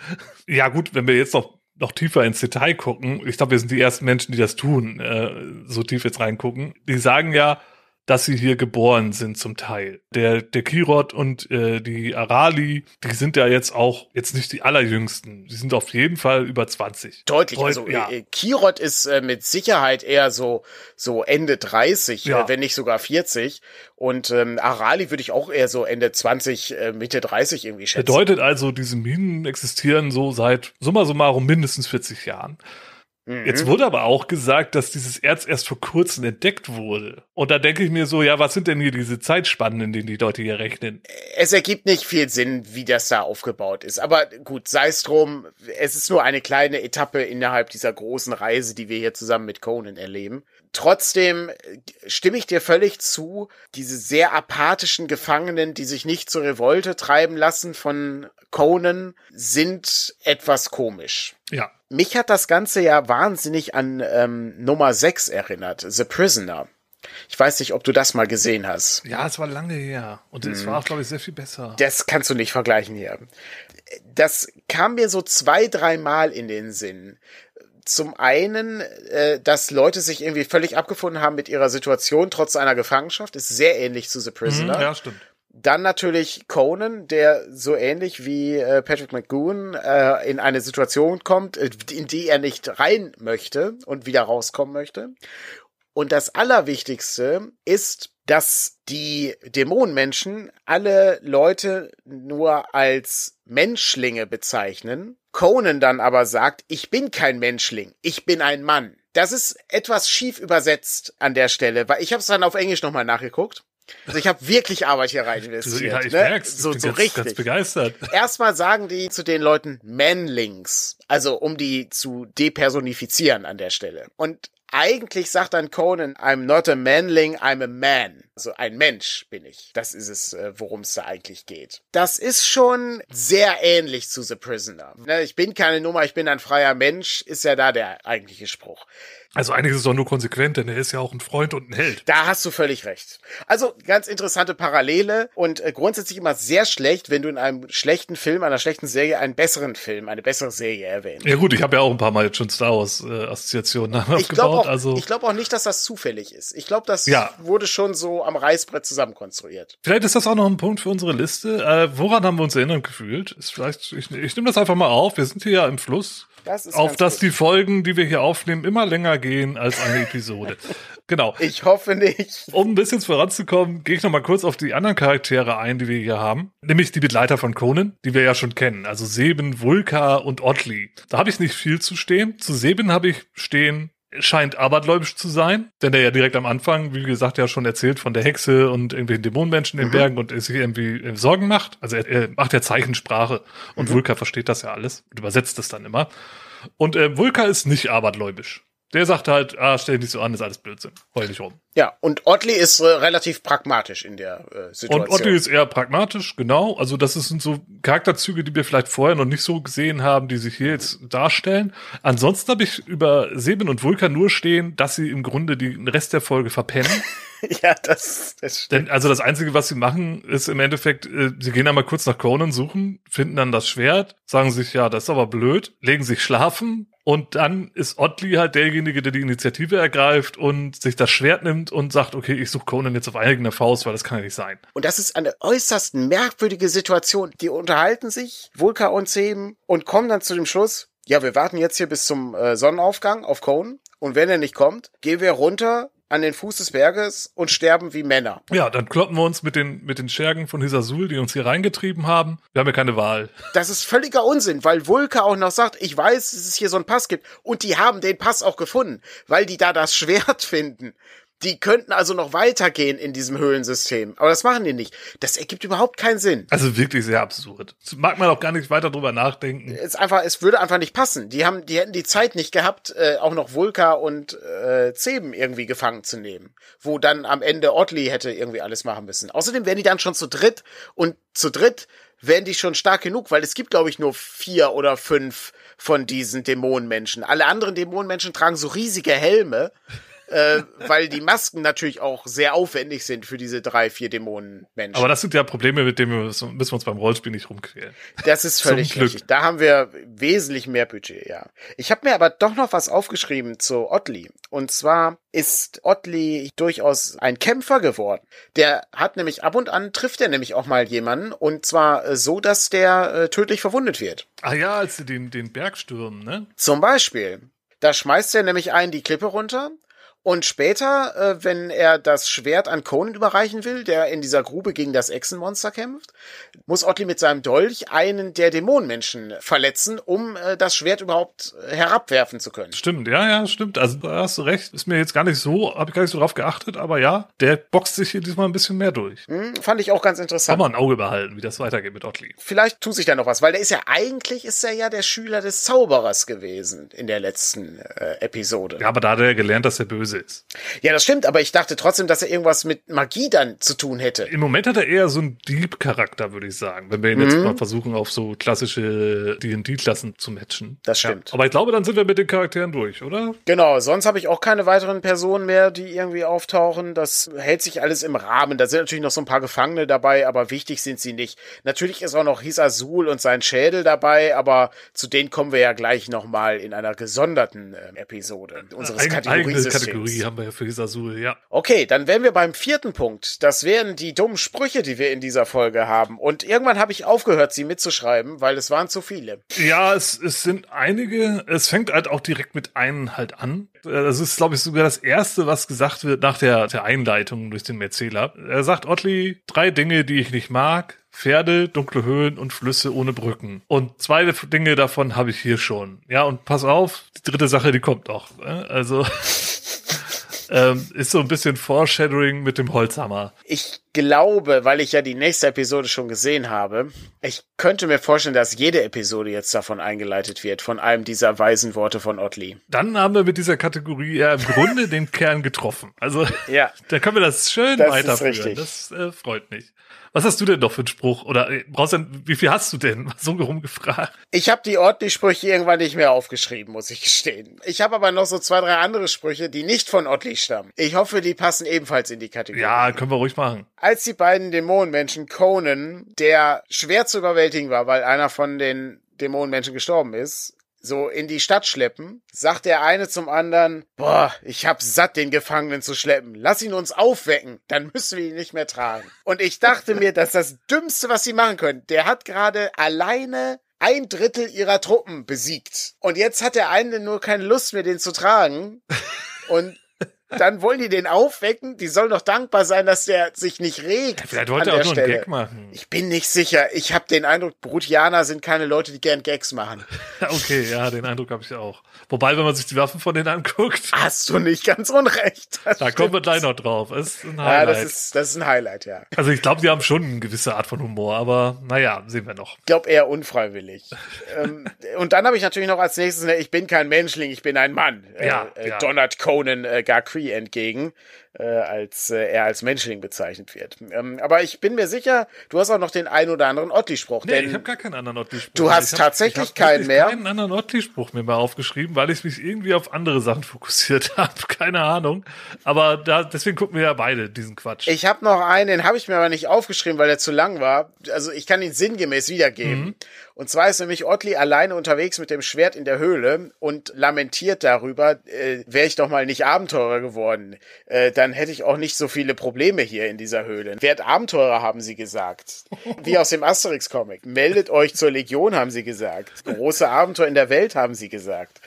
Ja, gut, wenn wir jetzt noch, noch tiefer ins Detail gucken, ich glaube, wir sind die ersten Menschen, die das tun, äh, so tief jetzt reingucken. Die sagen ja, dass sie hier geboren sind zum Teil. Der, der Kirot und äh, die Arali, die sind ja jetzt auch jetzt nicht die allerjüngsten. Die sind auf jeden Fall über 20. Deutlich. Deut- Also ja. äh, Kirot ist äh, mit Sicherheit eher so so Ende 30, Ja. äh, wenn nicht sogar 40. Und ähm, Arali würde ich auch eher so Ende 20, äh, Mitte 30 irgendwie schätzen. Bedeutet also, diese Minen existieren so seit summa summarum mindestens 40 Jahren. Mhm. Jetzt wurde aber auch gesagt, dass dieses Erz erst vor kurzem entdeckt wurde. Und da denke ich mir so, ja, was sind denn hier diese Zeitspannen, in denen die Leute hier rechnen? es ergibt nicht viel Sinn, wie das da aufgebaut ist. Aber gut, sei es drum, es ist nur eine kleine Etappe innerhalb dieser großen Reise, die wir hier zusammen mit Conan erleben. Trotzdem äh, stimme ich dir völlig zu, diese sehr apathischen Gefangenen, die sich nicht zur Revolte treiben lassen von Conan, sind etwas komisch. Ja. Mich hat das Ganze ja wahnsinnig an ähm, Nummer 6 erinnert, The Prisoner. Ich weiß nicht, ob du das mal gesehen hast. Ja, es war lange her. Und es war auch, glaube ich, sehr viel besser. Das kannst du nicht vergleichen hier. Das kam mir so zwei, dreimal in den Sinn. Zum einen, äh, dass Leute sich irgendwie völlig abgefunden haben mit ihrer Situation trotz einer Gefangenschaft, ist sehr ähnlich zu The Prisoner. Mhm, ja, stimmt. Dann natürlich Conan, der so ähnlich wie äh, Patrick McGoon äh, in eine Situation kommt, äh, in die er nicht rein möchte und wieder rauskommen möchte. Und das Allerwichtigste ist, dass die Dämonenmenschen alle Leute nur als Menschlinge bezeichnen. Conan dann aber sagt, ich bin kein Menschling, ich bin ein Mann. Das ist etwas schief übersetzt an der Stelle, weil ich habe es dann auf Englisch nochmal nachgeguckt. Also ich habe wirklich Arbeit hier rein investiert. ja, ich ne? merk's. So, so ganz, richtig. ganz begeistert. Erstmal sagen die zu den Leuten Manlings, also um die zu depersonifizieren an der Stelle. Und eigentlich sagt dann Conan, I'm not a manling, I'm a man. Also ein Mensch bin ich. Das ist es, äh, worum es da eigentlich geht. Das ist schon sehr ähnlich zu The Prisoner. Ne, Ich bin keine Nummer, ich bin ein freier Mensch, ist ja da der eigentliche Spruch. Also eigentlich ist doch nur konsequent, denn er ist ja auch ein Freund und ein Held. Da hast du völlig recht. Also ganz interessante Parallele und äh, grundsätzlich immer sehr schlecht, wenn du in einem schlechten Film, einer schlechten Serie einen besseren Film, eine bessere Serie erwähnst. Ja gut, ich habe ja auch ein paar Mal jetzt schon Star Wars äh, Assoziationen Ich aufgebaut. glaube auch, also ich glaub auch nicht, dass das zufällig ist. Ich glaube, das Ja. wurde schon so am Reißbrett zusammenkonstruiert. vielleicht ist das auch noch ein Punkt für unsere Liste. Äh, woran haben wir uns erinnert gefühlt? Ist vielleicht, ich, ich nehme das einfach mal auf. Wir sind hier ja im Fluss. Das ist auf dass gut. die Folgen, die wir hier aufnehmen, immer länger gehen als eine Episode. genau. Ich hoffe nicht. Um ein bisschen voranzukommen, gehe ich noch mal kurz auf die anderen Charaktere ein, die wir hier haben. Nämlich die Begleiter von Conan, die wir ja schon kennen. Also Seben, Vulka und Otley. Da habe ich nicht viel zu stehen. Zu Seben habe ich stehen, scheint abergläubisch zu sein, denn der ja direkt am Anfang, wie gesagt, ja schon erzählt von der Hexe und irgendwelchen Dämonenmenschen in den Bergen und er sich irgendwie äh, Sorgen macht. Also er, er macht ja Zeichensprache und Vulka versteht das ja alles und übersetzt es dann immer. Und äh, Vulka ist nicht abergläubisch. Der sagt halt, ah, stell dich nicht so an, ist alles Blödsinn. Heul nicht rum. Ja, und Otley ist äh, relativ pragmatisch in der äh, Situation. Und Otti ist eher pragmatisch, genau. Also das sind so Charakterzüge, die wir vielleicht vorher noch nicht so gesehen haben, die sich hier jetzt darstellen. Ansonsten habe ich über Seben und Vulkan nur stehen, dass sie im Grunde den Rest der Folge verpennen. ja, das, das stimmt. Denn also das Einzige, was sie machen, ist im Endeffekt, äh, sie gehen einmal kurz nach Conan suchen, finden dann das Schwert, sagen sich, ja, das ist aber blöd, legen sich schlafen und dann ist Otley halt derjenige, der die Initiative ergreift und sich das Schwert nimmt und sagt, okay, ich suche Conan jetzt auf eigene Faust, weil das kann ja nicht sein. Und das ist eine äußerst merkwürdige Situation. Die unterhalten sich, Vulka und Seben, und kommen dann zu dem Schluss, ja, wir warten jetzt hier bis zum äh, Sonnenaufgang auf Conan. Und wenn er nicht kommt, gehen wir runter an den Fuß des Berges und sterben wie Männer. Ja, dann kloppen wir uns mit den, mit den Schergen von Hisasul, die uns hier reingetrieben haben. Wir haben ja keine Wahl. Das ist völliger Unsinn, weil Vulka auch noch sagt, ich weiß, dass es hier so einen Pass gibt. Und die haben den Pass auch gefunden, weil die da das Schwert finden. Die könnten also noch weitergehen in diesem Höhlensystem. Aber das machen die nicht. Das ergibt überhaupt keinen Sinn. Also wirklich sehr absurd. Das mag man auch gar nicht weiter drüber nachdenken. Es einfach, es würde einfach nicht passen. Die haben, die hätten die Zeit nicht gehabt, äh, auch noch Vulka und äh, Zeben irgendwie gefangen zu nehmen. Wo dann am Ende Otley hätte irgendwie alles machen müssen. Außerdem wären die dann schon zu dritt und zu dritt wären die schon stark genug, weil es gibt, glaube ich, nur vier oder fünf von diesen Dämonenmenschen. Alle anderen Dämonenmenschen tragen so riesige Helme äh, weil die Masken natürlich auch sehr aufwendig sind für diese drei, vier Dämonenmenschen. Aber das sind ja Probleme, mit denen wir müssen, müssen wir uns beim Rollspiel nicht rumquälen. Das ist völlig richtig. Da haben wir wesentlich mehr Budget, ja. Ich habe mir aber doch noch was aufgeschrieben zu Otley. Und zwar ist Otley durchaus ein Kämpfer geworden. Der hat nämlich ab und an trifft er nämlich auch mal jemanden und zwar so, dass der äh, tödlich verwundet wird. Ah ja, als sie den, den Berg stürmen, ne? Zum Beispiel. Da schmeißt er nämlich einen die Klippe runter und später, äh, wenn er das Schwert an Conan überreichen will, der in dieser Grube gegen das Echsenmonster kämpft, muss Otley mit seinem Dolch einen der Dämonenmenschen verletzen, um äh, das Schwert überhaupt herabwerfen zu können. Stimmt, ja, ja, stimmt. Also da hast du recht. Ist mir jetzt gar nicht so, habe ich gar nicht so drauf geachtet, aber ja, der boxt sich hier diesmal ein bisschen mehr durch. Hm, fand ich auch ganz interessant. Kann man ein Auge behalten, wie das weitergeht mit Otley. Vielleicht tut sich da noch was, weil der ist ja eigentlich ist er ja der Schüler des Zauberers gewesen in der letzten äh, Episode. Ja, aber da hat er gelernt, dass er böse ist. Ja, das stimmt, aber ich dachte trotzdem, dass er irgendwas mit Magie dann zu tun hätte. Im Moment hat er eher so einen Dieb-Charakter, würde ich sagen, wenn wir ihn mhm. jetzt mal versuchen, auf so klassische D&D-Klassen zu matchen. Das stimmt. Ja, aber ich glaube, dann sind wir mit den Charakteren durch, oder? Genau, sonst habe ich auch keine weiteren Personen mehr, die irgendwie auftauchen. Das hält sich alles im Rahmen. Da sind natürlich noch so ein paar Gefangene dabei, aber wichtig sind sie nicht. Natürlich ist auch noch His Azul und sein Schädel dabei, aber zu denen kommen wir ja gleich nochmal in einer gesonderten äh, Episode unseres Kategoriesystems. Kategorie haben wir ja für His Azul, ja. Okay, dann wären wir beim vierten Punkt. Das wären die dummen Sprüche, die wir in dieser Folge haben. Und irgendwann habe ich aufgehört, sie mitzuschreiben, weil es waren zu viele. Ja, es, es sind einige. Es fängt halt auch direkt mit einem halt an. Das ist, glaube ich, sogar das erste, was gesagt wird nach der, der Einleitung durch den Erzähler. Er sagt Otley drei Dinge, die ich nicht mag. Pferde, dunkle Höhlen und Flüsse ohne Brücken. Und zwei Dinge davon habe ich hier schon. Ja, und pass auf, die dritte Sache, die kommt noch. Ne? Also ähm, ist so ein bisschen Foreshadowing mit dem Holzhammer. Ich glaube, weil ich ja die nächste Episode schon gesehen habe, ich könnte mir vorstellen, dass jede Episode jetzt davon eingeleitet wird, von einem dieser weisen Worte von Otley. Dann haben wir mit dieser Kategorie ja im Grunde den Kern getroffen. Also, ja. da können wir das schön das weiterführen. Das äh, freut mich. Was hast du denn noch für einen Spruch? Oder äh, brauchst du, wie viel hast du denn? So rumgefragt. Ich habe die Otley-Sprüche irgendwann nicht mehr aufgeschrieben, muss ich gestehen. Ich habe aber noch so zwei, drei andere Sprüche, die nicht von Otley stammen. Ich hoffe, die passen ebenfalls in die Kategorie. Ja, können wir ruhig machen. Als die beiden Dämonenmenschen Conan, der schwer zu überwältigen war, weil einer von den Dämonenmenschen gestorben ist, so in die Stadt schleppen, sagt der eine zum anderen, boah, ich hab satt, den Gefangenen zu schleppen. Lass ihn uns aufwecken, dann müssen wir ihn nicht mehr tragen. Und ich dachte mir, dass das Dümmste, was sie machen können, der hat gerade alleine ein Drittel ihrer Truppen besiegt. Und jetzt hat der eine nur keine Lust mehr, den zu tragen. Und dann wollen die den aufwecken. Die sollen doch dankbar sein, dass der sich nicht regt. vielleicht wollte er auch nur einen Gag machen. Ich bin nicht sicher. Ich habe den Eindruck, Brutianer sind keine Leute, die gern Gags machen. okay, ja, den Eindruck habe ich auch. Wobei, wenn man sich die Waffen von denen anguckt. Hast du nicht ganz unrecht. da stimmt. kommen wir gleich noch drauf. Das ist ein Highlight. Ja, das ist, das ist ein Highlight, ja. Also ich glaube, die haben schon eine gewisse Art von Humor, aber naja, sehen wir noch. Ich glaube eher unfreiwillig. ähm, und dann habe ich natürlich noch als nächstes, ne, ich bin kein Menschling, ich bin ein Mann. Ja, äh, ja. Donald Conan äh, Garcree entgegen als äh, er als Menschling bezeichnet wird. Ähm, aber ich bin mir sicher, du hast auch noch den ein oder anderen Ottli-Spruch. Nee, ich habe gar keinen anderen Ottli-Spruch. Du hast ich tatsächlich hab, ich hab keinen mehr? keinen anderen Ottli-Spruch mir mal aufgeschrieben, weil ich mich irgendwie auf andere Sachen fokussiert habe. Keine Ahnung. Aber da, deswegen gucken wir ja beide diesen Quatsch. Ich habe noch einen, den habe ich mir aber nicht aufgeschrieben, weil er zu lang war. Also ich kann ihn sinngemäß wiedergeben. Mhm. Und zwar ist nämlich Ottli alleine unterwegs mit dem Schwert in der Höhle und lamentiert darüber, äh, wäre ich doch mal nicht Abenteurer geworden, äh, dann hätte ich auch nicht so viele Probleme hier in dieser Höhle. Werd Abenteurer, haben sie gesagt. Wie aus dem Asterix-Comic. Meldet euch zur Legion, haben sie gesagt. Große Abenteuer in der Welt, haben sie gesagt.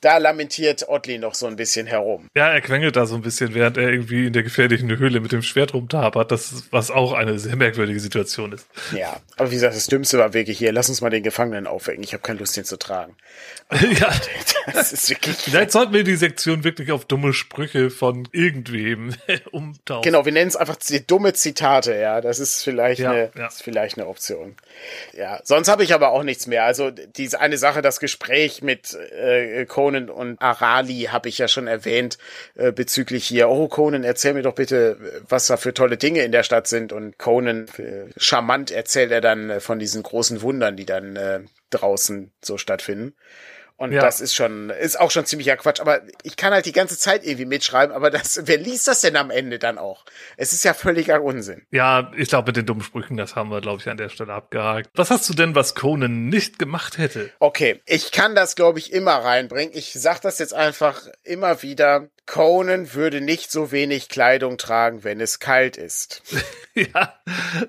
Da lamentiert Otley noch so ein bisschen herum. Ja, er quengelt da so ein bisschen, während er irgendwie in der gefährlichen Höhle mit dem Schwert rumtapert, das, was auch eine sehr merkwürdige Situation ist. Ja, aber wie gesagt, das Dümmste war wirklich hier, lass uns mal den Gefangenen aufwecken, ich habe keine Lust, den zu tragen. Ja, das ist wirklich... Vielleicht sollten wir die Sektion wirklich auf dumme Sprüche von irgendwem umtauschen. Genau, wir nennen es einfach die dumme Zitate, ja, das ist vielleicht, ja, eine, ja. Ist vielleicht eine Option. Ja, sonst habe ich aber auch nichts mehr. Also diese eine Sache, das Gespräch mit äh, Conan und Arali habe ich ja schon erwähnt äh, bezüglich hier. Oh Conan, erzähl mir doch bitte, was da für tolle Dinge in der Stadt sind. Und Conan, äh, charmant erzählt er dann äh, von diesen großen Wundern, die dann äh, draußen so stattfinden. Und ja. das ist schon, ist auch schon ziemlicher Quatsch. Aber ich kann halt die ganze Zeit irgendwie mitschreiben, aber das, wer liest das denn am Ende dann auch? Es ist ja völliger Unsinn. Ja, ich glaube, mit den dummen Sprüchen, das haben wir, glaube ich, an der Stelle abgehakt. Was hast du denn, was Conan nicht gemacht hätte? Okay, ich kann das, glaube ich, immer reinbringen. Ich sag das jetzt einfach immer wieder. Conan würde nicht so wenig Kleidung tragen, wenn es kalt ist. ja,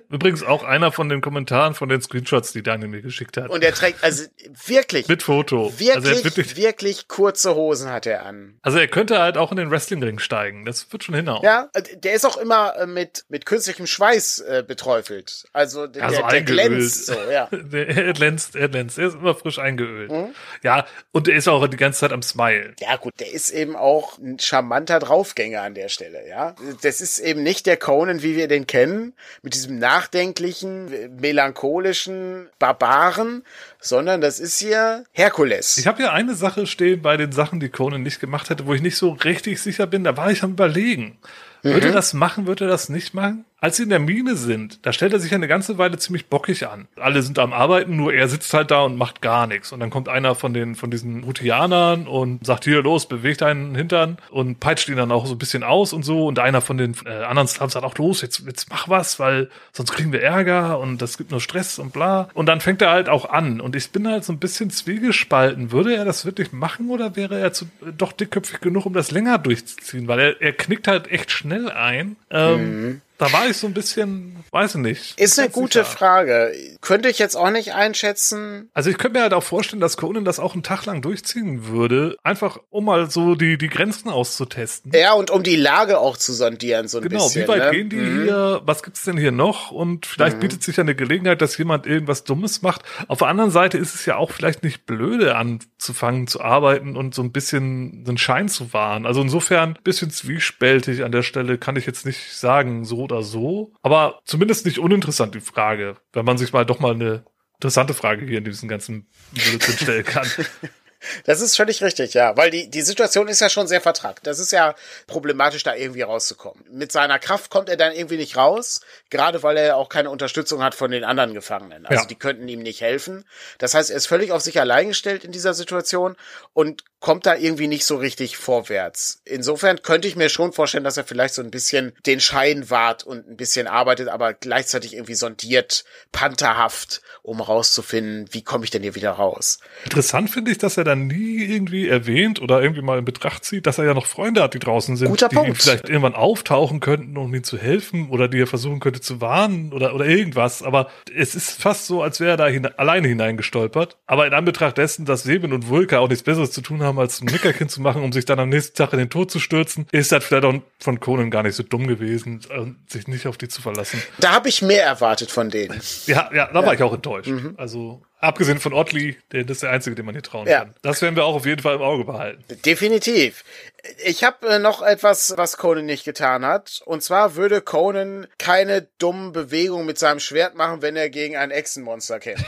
übrigens auch einer von den Kommentaren von den Screenshots, die Daniel mir geschickt hat. Und er trägt also wirklich mit Foto. Wirklich, also wirklich, wirklich, kurze Hosen hat er an. Also er könnte halt auch in den Wrestlingring steigen. Das wird schon hinhauen. Ja, der ist auch immer äh, mit mit künstlichem Schweiß äh, beträufelt. Also der, also der, der glänzt so, ja. er glänzt, er glänzt. Er ist immer frisch eingeölt. Mhm. Ja, und er ist auch die ganze Zeit am Smile. Ja, gut, der ist eben auch ein charmanter Draufgänger an der Stelle, ja. Das ist eben nicht der Conan, wie wir den kennen, mit diesem nachdenklichen, melancholischen Barbaren, sondern das ist hier Herkules. Ich habe ja eine Sache stehen bei den Sachen, die Conan nicht gemacht hätte, wo ich nicht so richtig sicher bin. Da war ich am überlegen. Würde mhm. das machen, würde das nicht machen? Als sie in der Mine sind, da stellt er sich eine ganze Weile ziemlich bockig an. Alle sind am Arbeiten, nur er sitzt halt da und macht gar nichts. Und dann kommt einer von den, von diesen Rutianern und sagt, hier, los, bewegt deinen Hintern und peitscht ihn dann auch so ein bisschen aus und so. Und einer von den äh, anderen Slums sagt auch, los, jetzt, jetzt mach was, weil sonst kriegen wir Ärger und das gibt nur Stress und bla. Und dann fängt er halt auch an. Und ich bin halt so ein bisschen zwiegespalten. Würde er das wirklich machen oder wäre er zu, äh, doch dickköpfig genug, um das länger durchzuziehen? Weil er, er knickt halt echt schnell ein. Ähm, mhm. Da war ich so ein bisschen, weiß ich nicht. Ist eine gute sicher. Frage. Könnte ich jetzt auch nicht einschätzen. Also ich könnte mir halt auch vorstellen, dass Conan das auch einen Tag lang durchziehen würde. Einfach, um mal so die, die Grenzen auszutesten. Ja, und um die Lage auch zu sondieren, so ein genau, bisschen. Genau, wie weit ne? gehen die mhm. hier? Was gibt's denn hier noch? Und vielleicht mhm. bietet sich ja eine Gelegenheit, dass jemand irgendwas Dummes macht. Auf der anderen Seite ist es ja auch vielleicht nicht blöde, anzufangen zu arbeiten und so ein bisschen den Schein zu wahren. Also insofern bisschen zwiespältig an der Stelle kann ich jetzt nicht sagen, so oder so. Aber zumindest nicht uninteressant die Frage, wenn man sich mal doch mal eine interessante Frage hier in diesem ganzen Blödsinn stellen kann. Das ist völlig richtig, ja, weil die, die Situation ist ja schon sehr vertrackt. Das ist ja problematisch, da irgendwie rauszukommen. Mit seiner Kraft kommt er dann irgendwie nicht raus, gerade weil er auch keine Unterstützung hat von den anderen Gefangenen. Also ja. die könnten ihm nicht helfen. Das heißt, er ist völlig auf sich allein gestellt in dieser Situation und kommt da irgendwie nicht so richtig vorwärts. Insofern könnte ich mir schon vorstellen, dass er vielleicht so ein bisschen den Schein wahrt und ein bisschen arbeitet, aber gleichzeitig irgendwie sondiert, pantherhaft, um rauszufinden, wie komme ich denn hier wieder raus. Interessant finde ich, dass er dann nie irgendwie erwähnt oder irgendwie mal in Betracht zieht, dass er ja noch Freunde hat, die draußen sind, Guter die Punkt. vielleicht irgendwann auftauchen könnten, um ihm zu helfen oder die er versuchen könnte zu warnen oder, oder irgendwas. Aber es ist fast so, als wäre er da hin, alleine hineingestolpert. Aber in Anbetracht dessen, dass Seben und Vulka auch nichts Besseres zu tun haben, als ein Nickerkind zu machen, um sich dann am nächsten Tag in den Tod zu stürzen, ist das vielleicht auch von Conan gar nicht so dumm gewesen, äh, sich nicht auf die zu verlassen. Da habe ich mehr erwartet von denen. Ja, ja, da ja. war ich auch enttäuscht. Mhm. Also Abgesehen von Otley, der das ist der einzige, den man hier trauen ja. kann. Das werden wir auch auf jeden Fall im Auge behalten. Definitiv. Ich habe äh, noch etwas, was Conan nicht getan hat. Und zwar würde Conan keine dummen Bewegungen mit seinem Schwert machen, wenn er gegen ein Echsenmonster kämpft.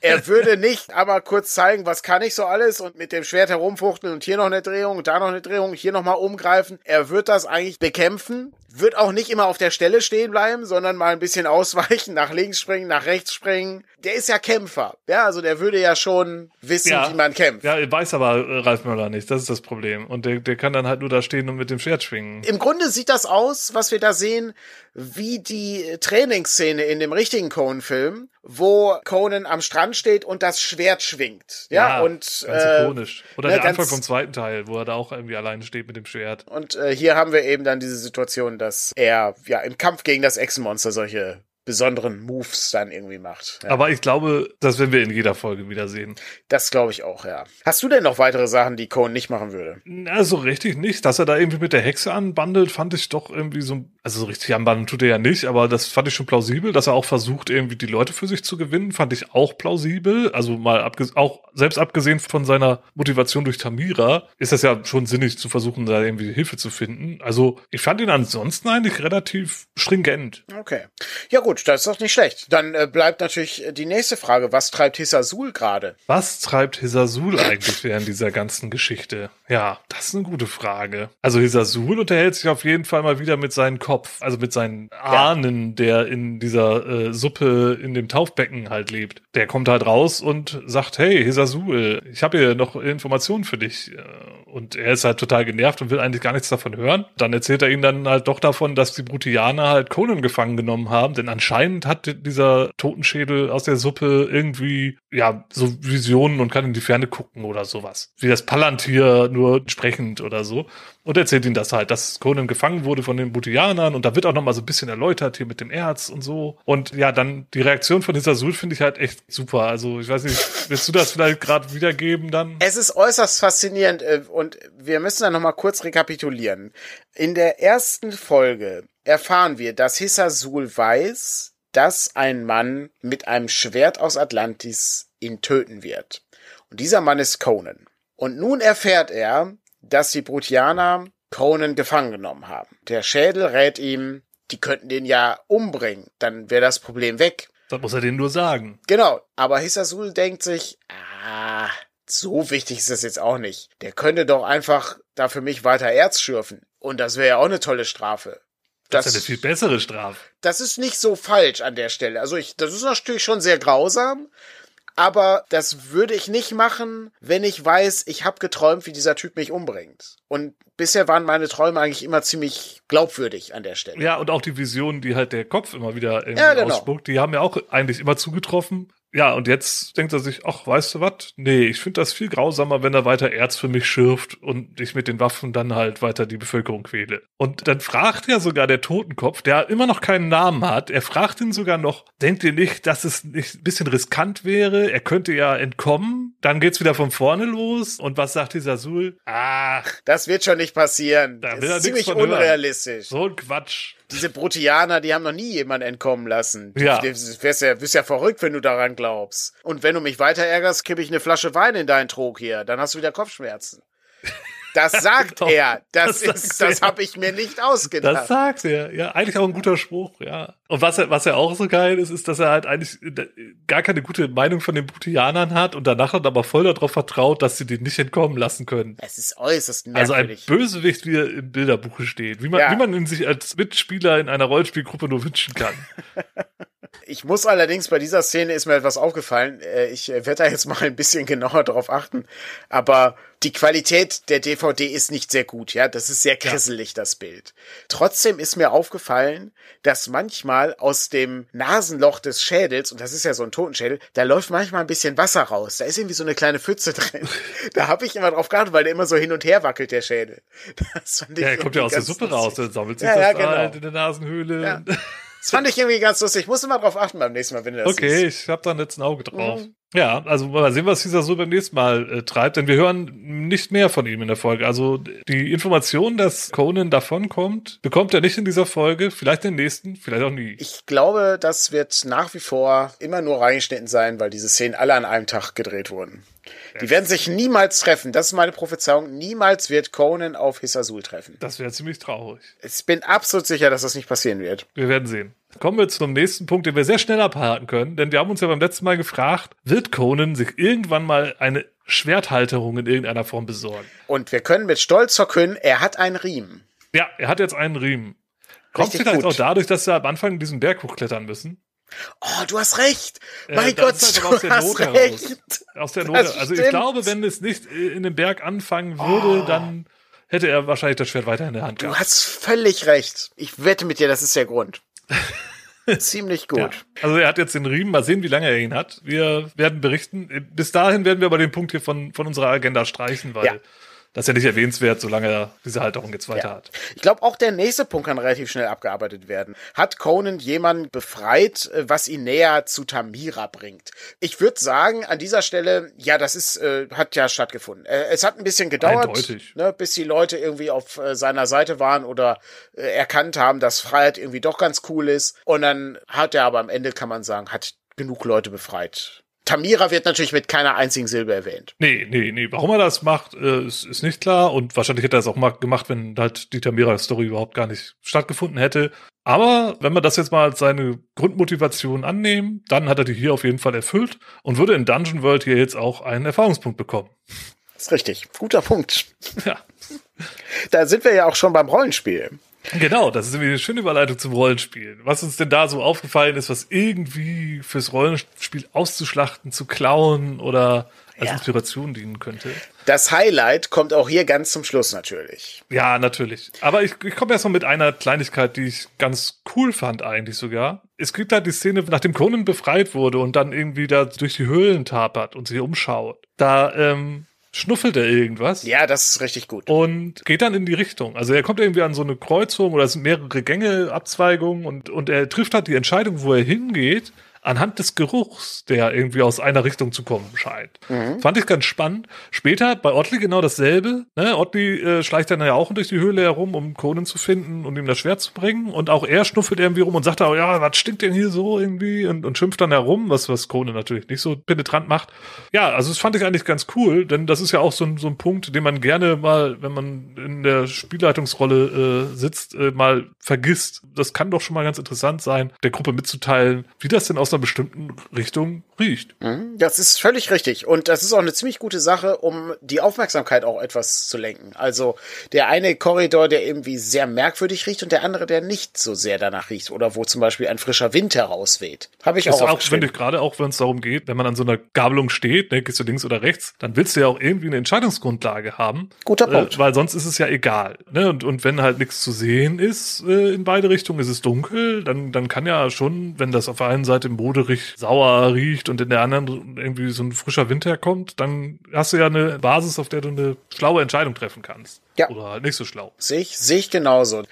Er würde nicht aber kurz zeigen, was kann ich so alles und mit dem Schwert herumfuchteln und hier noch eine Drehung und da noch eine Drehung, hier nochmal umgreifen. Er wird das eigentlich bekämpfen, wird auch nicht immer auf der Stelle stehen bleiben, sondern mal ein bisschen ausweichen, nach links springen, nach rechts springen. Der ist ja Kämpfer. Ja, also der würde ja schon wissen, ja. wie man kämpft. Ja, weiß aber äh, Ralf Möller nicht. Das ist das Problem. Und der, der kann dann halt nur da stehen und mit dem Schwert schwingen. Im Grunde sieht das aus, was wir da sehen, wie die Trainingsszene in dem richtigen Conan-Film, wo Conan am Strand steht und das Schwert schwingt. Ja, ja und ganz äh, ikonisch. Oder ne, der Anfang vom zweiten Teil, wo er da auch irgendwie alleine steht mit dem Schwert. Und äh, hier haben wir eben dann diese Situation, dass er ja im Kampf gegen das Echsenmonster solche besonderen Moves dann irgendwie macht. Ja. Aber ich glaube, das werden wir in jeder Folge wiedersehen. Das glaube ich auch, ja. Hast du denn noch weitere Sachen, die Cohen nicht machen würde? Na, so richtig nicht. Dass er da irgendwie mit der Hexe anbandelt, fand ich doch irgendwie so, also so richtig anbandeln tut er ja nicht, aber das fand ich schon plausibel, dass er auch versucht, irgendwie die Leute für sich zu gewinnen, fand ich auch plausibel. Also mal abges auch selbst abgesehen von seiner Motivation durch Tamira, ist das ja schon sinnig zu versuchen, da irgendwie Hilfe zu finden. Also ich fand ihn ansonsten eigentlich relativ stringent. Okay. Ja gut, das ist doch nicht schlecht. Dann äh, bleibt natürlich die nächste Frage. Was treibt Hisasul gerade? Was treibt Hisasul eigentlich während dieser ganzen Geschichte? Ja, das ist eine gute Frage. Also Hisasul unterhält sich auf jeden Fall mal wieder mit seinem Kopf, also mit seinen Ahnen, ja. der in dieser äh, Suppe in dem Taufbecken halt lebt. Der kommt halt raus und sagt, hey Hisasul, ich habe hier noch Informationen für dich. Und er ist halt total genervt und will eigentlich gar nichts davon hören. Dann erzählt er ihm dann halt doch davon, dass die Brutianer halt Conan gefangen genommen haben, denn anscheinend hat dieser Totenschädel aus der Suppe irgendwie, ja, so Visionen und kann in die Ferne gucken oder sowas. Wie das Palantir nur sprechend oder so und erzählt ihm das halt, dass Conan gefangen wurde von den Butianern und da wird auch noch mal so ein bisschen erläutert hier mit dem Erz und so. Und ja, dann die Reaktion von dieser Sul finde ich halt echt super. Also ich weiß nicht, willst du das vielleicht gerade wiedergeben dann? Es ist äußerst faszinierend äh, und wir müssen dann noch mal kurz rekapitulieren. In der ersten Folge erfahren wir, dass Hissasul weiß, dass ein Mann mit einem Schwert aus Atlantis ihn töten wird. Und dieser Mann ist Conan. Und nun erfährt er, dass die Brutianer Conan gefangen genommen haben. Der Schädel rät ihm, die könnten den ja umbringen, dann wäre das Problem weg. Das muss er denen nur sagen. Genau, aber Hisasul denkt sich, ah, so wichtig ist das jetzt auch nicht. Der könnte doch einfach da für mich weiter Erz schürfen. Und das wäre ja auch eine tolle Strafe. Das, das ist eine viel bessere Strafe. Das ist nicht so falsch an der Stelle. Also ich, das ist natürlich schon sehr grausam, aber das würde ich nicht machen, wenn ich weiß, ich habe geträumt, wie dieser Typ mich umbringt. Und bisher waren meine Träume eigentlich immer ziemlich glaubwürdig an der Stelle. Ja, und auch die Visionen, die halt der Kopf immer wieder ja, genau. ausspuckt, die haben ja auch eigentlich immer zugetroffen. Ja, und jetzt denkt er sich, ach, weißt du was? Nee, ich finde das viel grausamer, wenn er weiter Erz für mich schürft und ich mit den Waffen dann halt weiter die Bevölkerung quäle. Und dann fragt ja sogar der Totenkopf, der immer noch keinen Namen hat, er fragt ihn sogar noch, denkt ihr nicht, dass es nicht ein bisschen riskant wäre? Er könnte ja entkommen, dann geht's wieder von vorne los. Und was sagt dieser Sul? Ach, das wird schon nicht passieren. Da das ist ziemlich unrealistisch. Hören. So ein Quatsch diese Brutianer, die haben noch nie jemanden entkommen lassen. Ja. Du wärst ja, bist ja verrückt, wenn du daran glaubst. Und wenn du mich weiter ärgerst, kippe ich eine Flasche Wein in deinen Trog hier. Dann hast du wieder Kopfschmerzen. Das sagt genau. er. Das, das, ist, das habe ich mir nicht ausgedacht. Das sagt er. Ja, eigentlich auch ein guter Spruch, ja. Und was er, was er auch so geil ist, ist, dass er halt eigentlich gar keine gute Meinung von den Brutianern hat und danach hat aber voll darauf vertraut, dass sie den nicht entkommen lassen können. Es ist äußerst merkwürdig. Also ein Bösewicht, wie er im Bilderbuch steht. Wie man, ja. wie man ihn sich als Mitspieler in einer Rollenspielgruppe nur wünschen kann. Ich muss allerdings bei dieser Szene ist mir etwas aufgefallen. Äh, ich äh, werde da jetzt mal ein bisschen genauer drauf achten. Aber die Qualität der DVD ist nicht sehr gut, ja. Das ist sehr grisselig, das Bild. Trotzdem ist mir aufgefallen, dass manchmal aus dem Nasenloch des Schädels, und das ist ja so ein Totenschädel, da läuft manchmal ein bisschen Wasser raus. Da ist irgendwie so eine kleine Pfütze drin. Da habe ich immer drauf geachtet, weil der immer so hin und her wackelt, der Schädel. Das fand ich ja, er kommt ja aus der Suppe raus, dann sammelt sich ja, das ja, genau. halt in der Nasenhöhle. Ja. Das fand ich irgendwie ganz lustig. Ich musste mal drauf achten beim nächsten Mal, wenn du das Okay, siehst. ich habe da jetzt ein Auge drauf. Mhm. Ja, also mal sehen, was dieser so beim nächsten Mal äh, treibt, denn wir hören nicht mehr von ihm in der Folge. Also die Information, dass Conan davonkommt, bekommt er nicht in dieser Folge, vielleicht in der nächsten, vielleicht auch nie. Ich glaube, das wird nach wie vor immer nur reingeschnitten sein, weil diese Szenen alle an einem Tag gedreht wurden. Die werden sich niemals treffen. Das ist meine Prophezeiung. Niemals wird Conan auf Hisasul treffen. Das wäre ziemlich traurig. Ich bin absolut sicher, dass das nicht passieren wird. Wir werden sehen. Kommen wir zum nächsten Punkt, den wir sehr schnell abhalten können, denn wir haben uns ja beim letzten Mal gefragt, wird Conan sich irgendwann mal eine Schwerthalterung in irgendeiner Form besorgen? Und wir können mit Stolz verkünden, er hat einen Riemen. Ja, er hat jetzt einen Riemen. Kommt vielleicht gut. auch dadurch, dass sie am Anfang diesen Berg hochklettern müssen? Oh, du hast recht. Äh, mein Gott, halt du aus der hast Not recht. Heraus. Aus der Not. Also ich glaube, wenn es nicht in den Berg anfangen würde, oh. dann hätte er wahrscheinlich das Schwert weiter in der Hand gehabt. Du hast völlig recht. Ich wette mit dir, das ist der Grund. Ziemlich gut. Ja. Also er hat jetzt den Riemen, mal sehen, wie lange er ihn hat. Wir werden berichten. Bis dahin werden wir aber den Punkt hier von, von unserer Agenda streichen, weil ja. Das ist ja nicht erwähnenswert, solange er diese Halterung jetzt weiter Ja. hat. Ich glaube, auch der nächste Punkt kann relativ schnell abgearbeitet werden. Hat Conan jemanden befreit, äh, was ihn näher zu Tamira bringt? Ich würde sagen, an dieser Stelle, ja, das ist, äh, hat ja stattgefunden. Äh, es hat ein bisschen gedauert, Eindeutig. ne, bis die Leute irgendwie auf äh, seiner Seite waren oder äh, erkannt haben, dass Freiheit irgendwie doch ganz cool ist. Und dann hat er aber am Ende, kann man sagen, hat genug Leute befreit. Tamira wird natürlich mit keiner einzigen Silbe erwähnt. Nee, nee, nee. Warum er das macht, äh, ist, ist nicht klar. Und wahrscheinlich hätte er es auch mal gemacht, wenn halt die Tamira-Story überhaupt gar nicht stattgefunden hätte. Aber wenn wir das jetzt mal als seine Grundmotivation annehmen, dann hat er die hier auf jeden Fall erfüllt und würde in Dungeon World hier jetzt auch einen Erfahrungspunkt bekommen. ist richtig. Guter Punkt. Ja, Da sind wir ja auch schon beim Rollenspiel. Genau. Das ist irgendwie eine schöne Überleitung zum Rollenspiel. Was uns denn da so aufgefallen ist, was irgendwie fürs Rollenspiel auszuschlachten, zu klauen oder als Ja. Inspiration dienen könnte. Das Highlight kommt auch hier ganz zum Schluss natürlich. Ja, natürlich. Aber ich, ich komme erst mal mit einer Kleinigkeit, die ich ganz cool fand eigentlich sogar. Es gibt da die Szene, nachdem Conan befreit wurde und dann irgendwie da durch die Höhlen tapert und sich umschaut. Da ähm, schnuffelt er irgendwas. Ja, das ist richtig gut. Und geht dann in die Richtung. Also er kommt irgendwie an so eine Kreuzung oder es sind mehrere Gänge, Abzweigungen und, und er trifft halt die Entscheidung, wo er hingeht, anhand des Geruchs, der irgendwie aus einer Richtung zu kommen scheint. Fand ich ganz spannend. Später bei Otley genau dasselbe. Ne? Otley äh, schleicht dann ja auch durch die Höhle herum, um Conan zu finden und ihm das Schwert zu bringen. Und auch er schnuffelt irgendwie rum und sagt auch, ja, was stinkt denn hier so irgendwie? Und, und schimpft dann herum, was, was Conan natürlich nicht so penetrant macht. Ja, also das fand ich eigentlich ganz cool, denn das ist ja auch so ein, so ein Punkt, den man gerne mal, wenn man in der Spielleitungsrolle äh, sitzt, äh, mal vergisst. Das kann doch schon mal ganz interessant sein, der Gruppe mitzuteilen, wie das denn aus einer bestimmten Richtung riecht. Mhm, Das ist völlig richtig. Und das ist auch eine ziemlich gute Sache, um die Aufmerksamkeit auch etwas zu lenken. Also der eine Korridor, der irgendwie sehr merkwürdig riecht und der andere, der nicht so sehr danach riecht. Oder wo zum Beispiel ein frischer Wind herausweht. Habe ich Das auch ist auch, aufgeschrieben. du gerade auch, wenn es darum geht, wenn man an so einer Gabelung steht, ne, gehst du links oder rechts, dann willst du ja auch irgendwie eine Entscheidungsgrundlage haben. Guter Punkt. Äh, weil sonst ist es ja egal. Ne? Und, und wenn halt nichts zu sehen ist äh, in beide Richtungen, ist es dunkel, dann, dann kann ja schon, wenn das auf der einen Seite moderig sauer riecht und in der anderen irgendwie so ein frischer Wind herkommt, dann hast du ja eine Basis, auf der du eine schlaue Entscheidung treffen kannst. Ja. Oder halt nicht so schlau. Sehe ich, sehe ich genauso.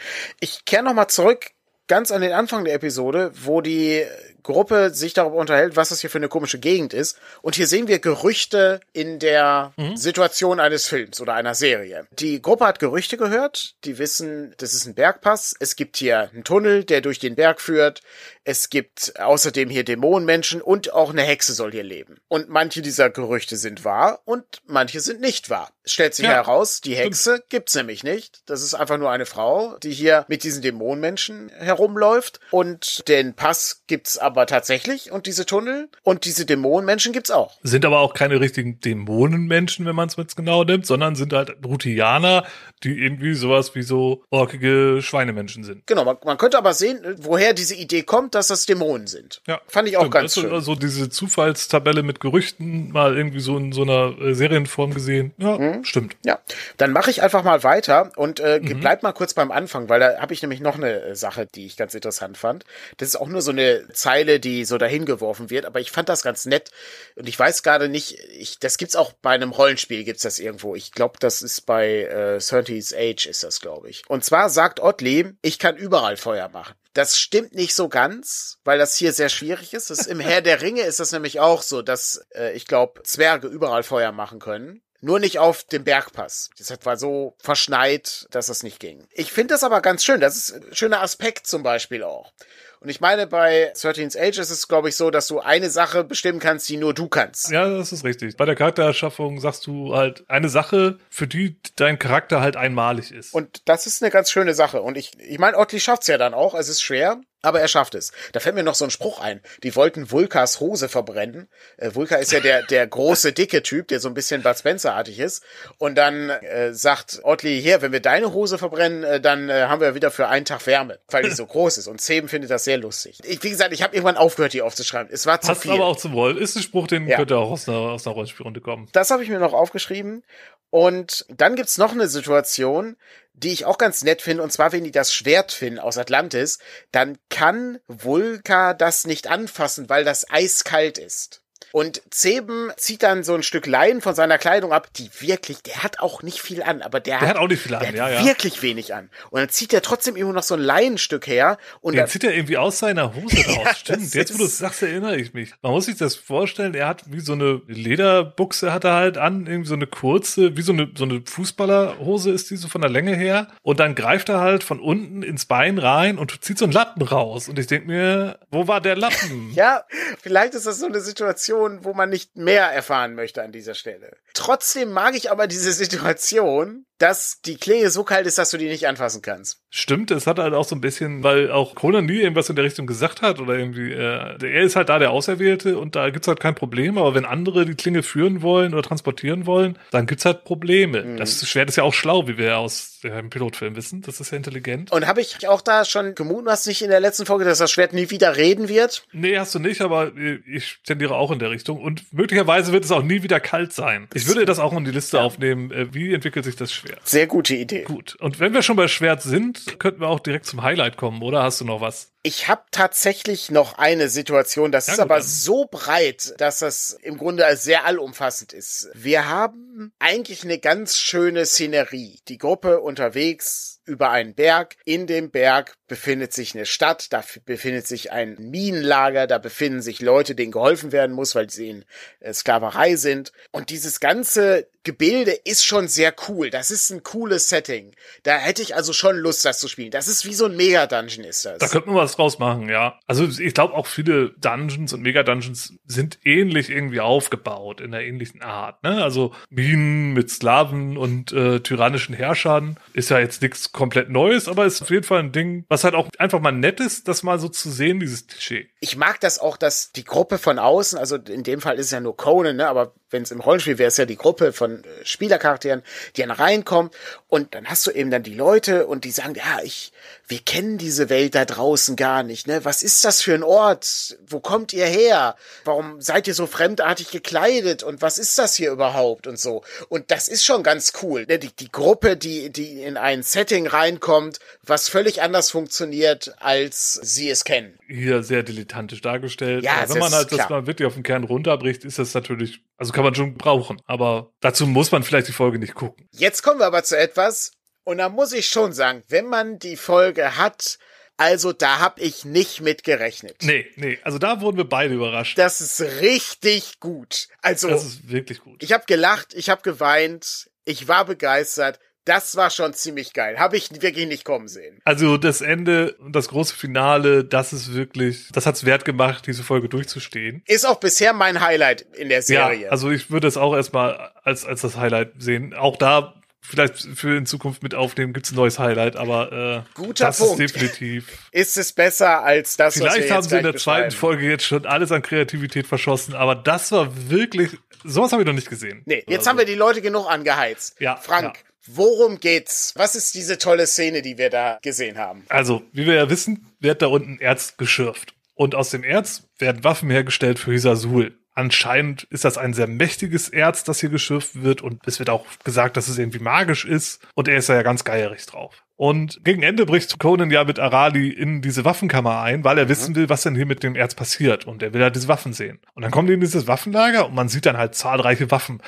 Ich kehre nochmal zurück ganz an den Anfang der Episode, wo die Gruppe sich darüber unterhält, was das hier für eine komische Gegend ist. Und hier sehen wir Gerüchte in der Situation eines Films oder einer Serie. Die Gruppe hat Gerüchte gehört, die wissen, das ist ein Bergpass. Es gibt hier einen Tunnel, der durch den Berg führt. Es gibt außerdem hier Dämonenmenschen und auch eine Hexe soll hier leben. Und manche dieser Gerüchte sind wahr und manche sind nicht wahr. Es stellt sich Ja. heraus, die Hexe gibt's nämlich nicht. Das ist einfach nur eine Frau, die hier mit diesen Dämonenmenschen herumläuft. Und den Pass gibt's aber tatsächlich und diese Tunnel und diese Dämonenmenschen gibt's auch. Sind aber auch keine richtigen Dämonenmenschen, wenn man es jetzt genau nimmt, sondern sind halt Brutianer, die irgendwie sowas wie so orkige Schweinemenschen sind. Genau, man, man könnte aber sehen, woher diese Idee kommt, dass das Dämonen sind. Ja, Fand ich auch stimmt. ganz schön. Also diese Zufallstabelle mit Gerüchten mal irgendwie so in so einer äh, Serienform gesehen. Ja, Mhm. stimmt. Ja, dann mache ich einfach mal weiter und äh, Mhm. bleib mal kurz beim Anfang, weil da habe ich nämlich noch eine äh, Sache, die ich ganz interessant fand. Das ist auch nur so eine Zeile, die so dahin geworfen wird, aber ich fand das ganz nett und ich weiß gerade nicht, ich, das gibt's auch bei einem Rollenspiel, gibt's das irgendwo. Ich glaube, das ist bei äh, 30's Age ist das, glaube ich. Und zwar sagt Otley, ich kann überall Feuer machen. Das stimmt nicht so ganz, weil das hier sehr schwierig ist. Das ist Im Herr der Ringe ist das nämlich auch so, dass äh, ich glaube, Zwerge überall Feuer machen können. Nur nicht auf dem Bergpass. Das war so verschneit, dass das nicht ging. Ich finde das aber ganz schön. Das ist ein schöner Aspekt zum Beispiel auch. Und ich meine, bei 13's Age ist es, glaube ich, so, dass du eine Sache bestimmen kannst, die nur du kannst. Ja, das ist richtig. Bei der Charaktererschaffung sagst du halt eine Sache, für die dein Charakter halt einmalig ist. Und das ist eine ganz schöne Sache. Und ich, ich meine, Otley schafft's ja dann auch. Es ist schwer, aber er schafft es. Da fällt mir noch so ein Spruch ein. Die wollten Vulkas Hose verbrennen. Äh, Vulka ist ja der, der große, dicke Typ, der so ein bisschen Bud Spencer-artig ist. Und dann äh, sagt Otley, hier, wenn wir deine Hose verbrennen, äh, dann äh, haben wir wieder für einen Tag Wärme, weil die so groß ist. Und Zeben findet das sehr lustig. Ich, wie gesagt, ich habe irgendwann aufgehört, die aufzuschreiben. Es war zu Passt viel. aber auch zum Rollen. Ist ein Spruch, den Ja. könnte auch aus einer, aus einer Rollenspielrunde kommen. Das habe ich mir noch aufgeschrieben. Und dann gibt's noch eine Situation, die ich auch ganz nett finde, und zwar, wenn die das Schwert finden aus Atlantis, dann kann Vulka das nicht anfassen, weil das eiskalt ist. Und Zeben zieht dann so ein Stück Leinen von seiner Kleidung ab, die wirklich, der hat auch nicht viel an, aber der, Der hat auch nicht viel an, der hat ja, ja. wirklich wenig an. Und dann zieht er trotzdem immer noch so ein Leinenstück her und Den dann, zieht er irgendwie aus seiner Hose raus. Ja, Stimmt. Jetzt, wo du es sagst, erinnere ich mich. Man muss sich das vorstellen, er hat wie so eine Lederbuchse hat er halt an, irgendwie so eine kurze, wie so eine, so eine Fußballerhose ist die so von der Länge her. Und dann greift er halt von unten ins Bein rein und zieht so einen Lappen raus. Und ich denke mir, wo war der Lappen? Ja, vielleicht ist das so eine Situation, wo man nicht mehr erfahren möchte an dieser Stelle. Trotzdem mag ich aber diese Situation, dass die Klinge so kalt ist, dass du die nicht anfassen kannst. Stimmt, es hat halt auch so ein bisschen, weil auch Conan nie irgendwas in der Richtung gesagt hat oder irgendwie, äh, er ist halt da der Auserwählte und da gibt's halt kein Problem, aber wenn andere die Klinge führen wollen oder transportieren wollen, dann gibt's halt Probleme. Mhm. Das Schwert ist ja auch schlau, wie wir aus dem Pilotfilm wissen. Das ist ja intelligent. Und habe ich auch da schon gemutmaßt, nicht in der letzten Folge, dass das Schwert nie wieder reden wird? Nee, hast du nicht, aber ich tendiere auch in der Richtung. Und möglicherweise wird es auch nie wieder kalt sein. Ich würde das auch in die Liste aufnehmen. Äh, wie entwickelt sich das Schwert? Sehr gute Idee. Gut. Und wenn wir schon bei Schwert sind, könnten wir auch direkt zum Highlight kommen, oder? Hast du noch was? Ich habe tatsächlich noch eine Situation, das Ja, ist aber dann. so breit, dass das im Grunde sehr allumfassend ist. Wir haben eigentlich eine ganz schöne Szenerie. Die Gruppe unterwegs über einen Berg. In dem Berg befindet sich eine Stadt, da befindet sich ein Minenlager, da befinden sich Leute, denen geholfen werden muss, weil sie in äh, Sklaverei sind. Und dieses ganze Gebilde ist schon sehr cool. Das ist ein cooles Setting. Da hätte ich also schon Lust, das zu spielen. Das ist wie so ein Mega-Dungeon ist das. Da könnte man was draus machen, ja. Also ich glaube auch viele Dungeons und Mega-Dungeons sind ähnlich irgendwie aufgebaut, in einer ähnlichen Art. Ne? Also Minen mit Sklaven und äh, tyrannischen Herrschern ist ja jetzt nichts komplett Neues, aber ist auf jeden Fall ein Ding, was halt auch einfach mal nett ist, das mal so zu sehen, dieses Klischee. ich mag das auch, dass die Gruppe von außen, also in dem Fall ist es ja nur Conan, ne, aber wenn es im Rollenspiel wäre, ist ja die Gruppe von äh, Spielercharakteren, die dann reinkommt und dann hast du eben dann die Leute und die sagen, ja, ich, wir kennen diese Welt da draußen gar nicht, ne? Was ist das für ein Ort? Wo kommt ihr her? Warum seid ihr so fremdartig gekleidet? Und was ist das hier überhaupt? Und so. Und das ist schon ganz cool. Ne? Die, die Gruppe, die, die in ein Setting reinkommt, was völlig anders funktioniert, als sie es kennen. Hier sehr dilettantisch dargestellt. Ja, Aber das wenn man halt das klar. mal wirklich auf den Kern runterbricht, ist das natürlich, also kann man schon brauchen. Aber dazu muss man vielleicht die Folge nicht gucken. Jetzt kommen wir aber zu etwas, und da muss ich schon sagen, wenn man die Folge hat, also da hab ich nicht mit gerechnet. Nee, nee, also da wurden wir beide überrascht. Das ist richtig gut. Also, Das ist wirklich gut. ich habe gelacht, ich habe geweint, ich war begeistert. Das war schon ziemlich geil. Habe ich wirklich nicht kommen sehen. Also das Ende und das große Finale, das ist wirklich, das hat's wert gemacht, diese Folge durchzustehen. Ist auch bisher mein Highlight in der Serie. Ja, also ich würde es auch erstmal als, als das Highlight sehen. Auch da vielleicht für in Zukunft mit aufnehmen gibt's ein neues Highlight, aber äh, Guter das Punkt. ist definitiv. ist es besser als das, was wir Vielleicht haben sie in der zweiten. Folge jetzt schon alles an Kreativität verschossen, aber das war wirklich, sowas habe ich noch nicht gesehen. Nee, jetzt Also, haben wir die Leute genug angeheizt. Ja, Frank, ja. Worum geht's? Was ist diese tolle Szene, die wir da gesehen haben? Also, wie wir ja wissen, wird da unten Erz geschürft. Und aus dem Erz werden Waffen hergestellt für Hisasul. Anscheinend ist das ein sehr mächtiges Erz, das hier geschürft wird. Und es wird auch gesagt, dass es irgendwie magisch ist. Und er ist da ja ganz geierig drauf. Und gegen Ende bricht Conan ja mit Arali in diese Waffenkammer ein, weil er wissen will, was denn hier mit dem Erz passiert. Und er will halt diese Waffen sehen. Und dann kommen die in dieses Waffenlager und man sieht dann halt zahlreiche Waffen,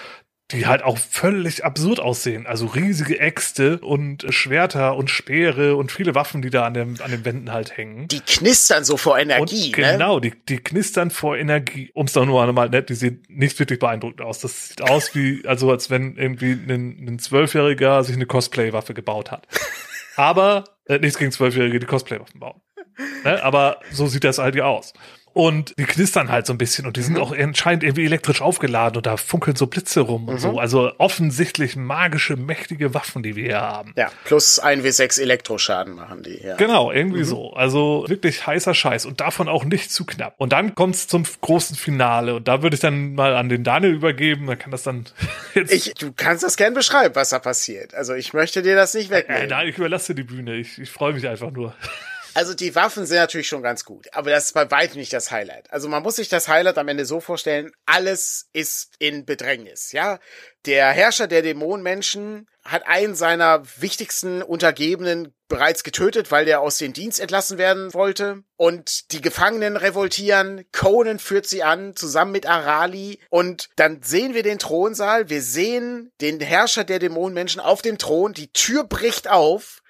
die halt auch völlig absurd aussehen. Also riesige Äxte und Schwerter und Speere und viele Waffen, die da an, dem, an den Wänden halt hängen. Die knistern so vor Energie, und ne? genau, die, die knistern vor Energie. Um es doch nur einmal nett, die sehen nicht wirklich beeindruckend aus. Das sieht aus wie, also als wenn irgendwie ein, ein Zwölfjähriger sich eine Cosplay-Waffe gebaut hat. Aber, äh, nichts gegen Zwölfjährige, die Cosplay-Waffen bauen. Ne? Aber so sieht das halt ja aus. Und die knistern halt so ein bisschen und die Mhm. sind auch anscheinend irgendwie elektrisch aufgeladen und da funkeln so Blitze rum und Mhm. so. Also offensichtlich magische, mächtige Waffen, die wir hier haben. Ja, plus 1 W6 Elektroschaden machen die, ja. Genau, Mhm. irgendwie so. Also wirklich heißer Scheiß und davon auch nicht zu knapp. Und dann kommt's zum großen Finale und da würde ich dann mal an den Daniel übergeben. Da kann das dann jetzt. Ich, du kannst das gern beschreiben, was da passiert. Also ich möchte dir das nicht äh, wegnehmen. nein, ich überlasse dir die Bühne. Ich, ich freue mich einfach nur. Also die Waffen sind natürlich schon ganz gut, aber das ist bei weitem nicht das Highlight. Also man muss sich das Highlight am Ende so vorstellen, alles ist in Bedrängnis, ja? Der Herrscher der Dämonenmenschen hat einen seiner wichtigsten Untergebenen bereits getötet, weil der aus dem Dienst entlassen werden wollte. Und die Gefangenen revoltieren. Conan führt sie an, zusammen mit Arali. Und dann sehen wir den Thronsaal. Wir sehen den Herrscher der Dämonenmenschen auf dem Thron. Die Tür bricht auf.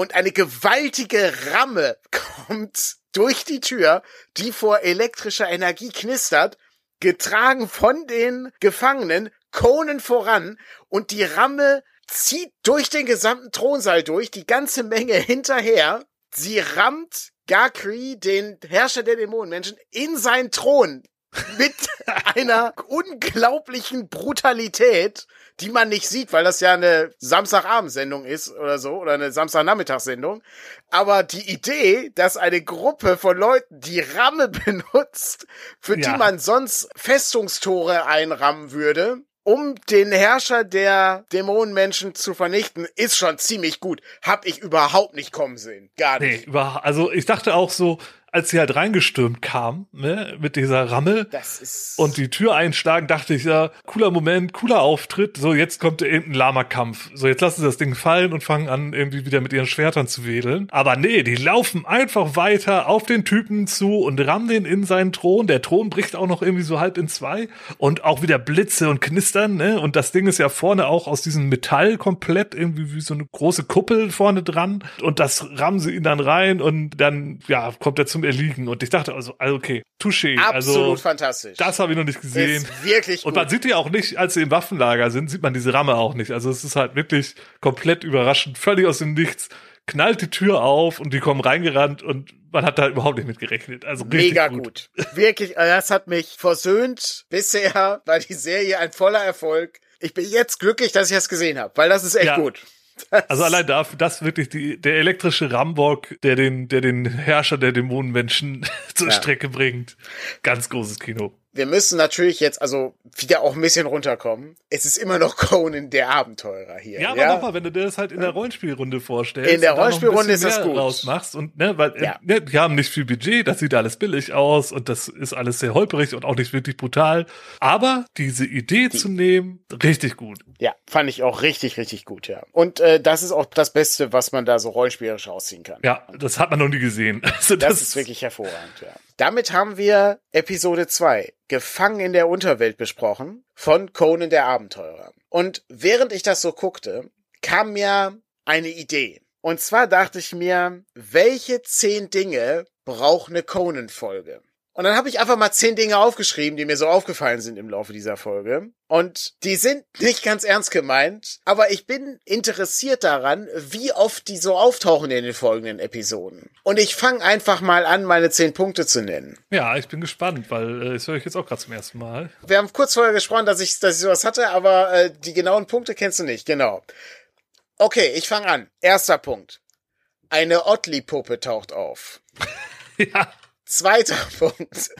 Und eine gewaltige Ramme kommt durch die Tür, die vor elektrischer Energie knistert, getragen von den Gefangenen, Conan voran und die Ramme zieht durch den gesamten Thronsaal durch, die ganze Menge hinterher. Sie rammt Gakri, den Herrscher der Dämonenmenschen, in seinen Thron mit einer unglaublichen Brutalität, die man nicht sieht, weil das ja eine Samstagabendsendung ist oder so oder eine Samstagnachmittagssendung. Aber die Idee, dass eine Gruppe von Leuten die Ramme benutzt, für ja. die man sonst Festungstore einrammen würde, um den Herrscher der Dämonenmenschen zu vernichten, ist schon ziemlich gut. Hab ich überhaupt nicht kommen sehen. Gar nicht. Nee, also ich dachte auch so, als sie halt reingestürmt kam, ne, mit dieser Ramme und die Tür einschlagen, dachte ich, ja, cooler Moment, cooler Auftritt. So, jetzt kommt irgendein Lama-Kampf. So, jetzt lassen sie das Ding fallen und fangen an, irgendwie wieder mit ihren Schwertern zu wedeln. Aber nee, die laufen einfach weiter auf den Typen zu und rammen den in seinen Thron. Der Thron bricht auch noch irgendwie so halb in zwei und auch wieder Blitze und Knistern, ne? Und das Ding ist ja vorne auch aus diesem Metall komplett irgendwie wie so eine große Kuppel vorne dran. Und das rammen sie ihn dann rein und dann, ja, kommt er zum zum Erliegen. Und ich dachte also, also okay, touché. Also Absolut also, fantastisch. Das habe ich noch nicht gesehen. Ist wirklich. Und man sieht die auch nicht, als sie im Waffenlager sind, sieht man diese Ramme auch nicht. Also es ist halt wirklich komplett überraschend, völlig aus dem Nichts. Knallt die Tür auf und die kommen reingerannt und man hat da überhaupt nicht mit gerechnet. Also mega gut. gut. Wirklich, äh, das hat mich versöhnt bisher, weil die Serie ein voller Erfolg. Ich bin jetzt glücklich, dass ich das gesehen habe, weil das ist echt ja. gut. Also allein dafür, das wirklich die, der elektrische Rambock, der den, der den Herrscher der Dämonenmenschen zur ja. Strecke bringt. Ganz großes Kino wir müssen natürlich jetzt also wieder auch ein bisschen runterkommen. Es ist immer noch Conan der Abenteurer hier. Ja, aber ja? nochmal, wenn du dir das halt in der Rollenspielrunde vorstellst. In der Rollenspielrunde ist das gut. Rausmachst und, ne, weil, ja. ne, die haben nicht viel Budget, das sieht alles billig aus und das ist alles sehr holperig und auch nicht wirklich brutal. Aber diese Idee die. zu nehmen, richtig gut. Ja, fand ich auch richtig, richtig gut, ja. Und äh, das ist auch das Beste, was man da so rollenspielerisch ausziehen kann. Ja, das hat man noch nie gesehen. Also das, das ist wirklich hervorragend, ja. Damit haben wir Episode 2, Gefangen in der Unterwelt besprochen, von Conan der Abenteurer. Und während ich das so guckte, kam mir eine Idee. Und zwar dachte ich mir, welche zehn Dinge braucht eine Conan-Folge? Und dann habe ich einfach mal zehn Dinge aufgeschrieben, die mir so aufgefallen sind im Laufe dieser Folge. Und die sind nicht ganz ernst gemeint, aber ich bin interessiert daran, wie oft die so auftauchen in den folgenden Episoden. Und ich fange einfach mal an, meine zehn Punkte zu nennen. Ja, ich bin gespannt, weil äh, das höre ich jetzt auch gerade zum ersten Mal. Wir haben kurz vorher gesprochen, dass ich, dass ich sowas hatte, aber äh, die genauen Punkte kennst du nicht, genau. Okay, ich fange an. Erster Punkt. Eine Ottli-Puppe taucht auf. ja. Zweiter Punkt.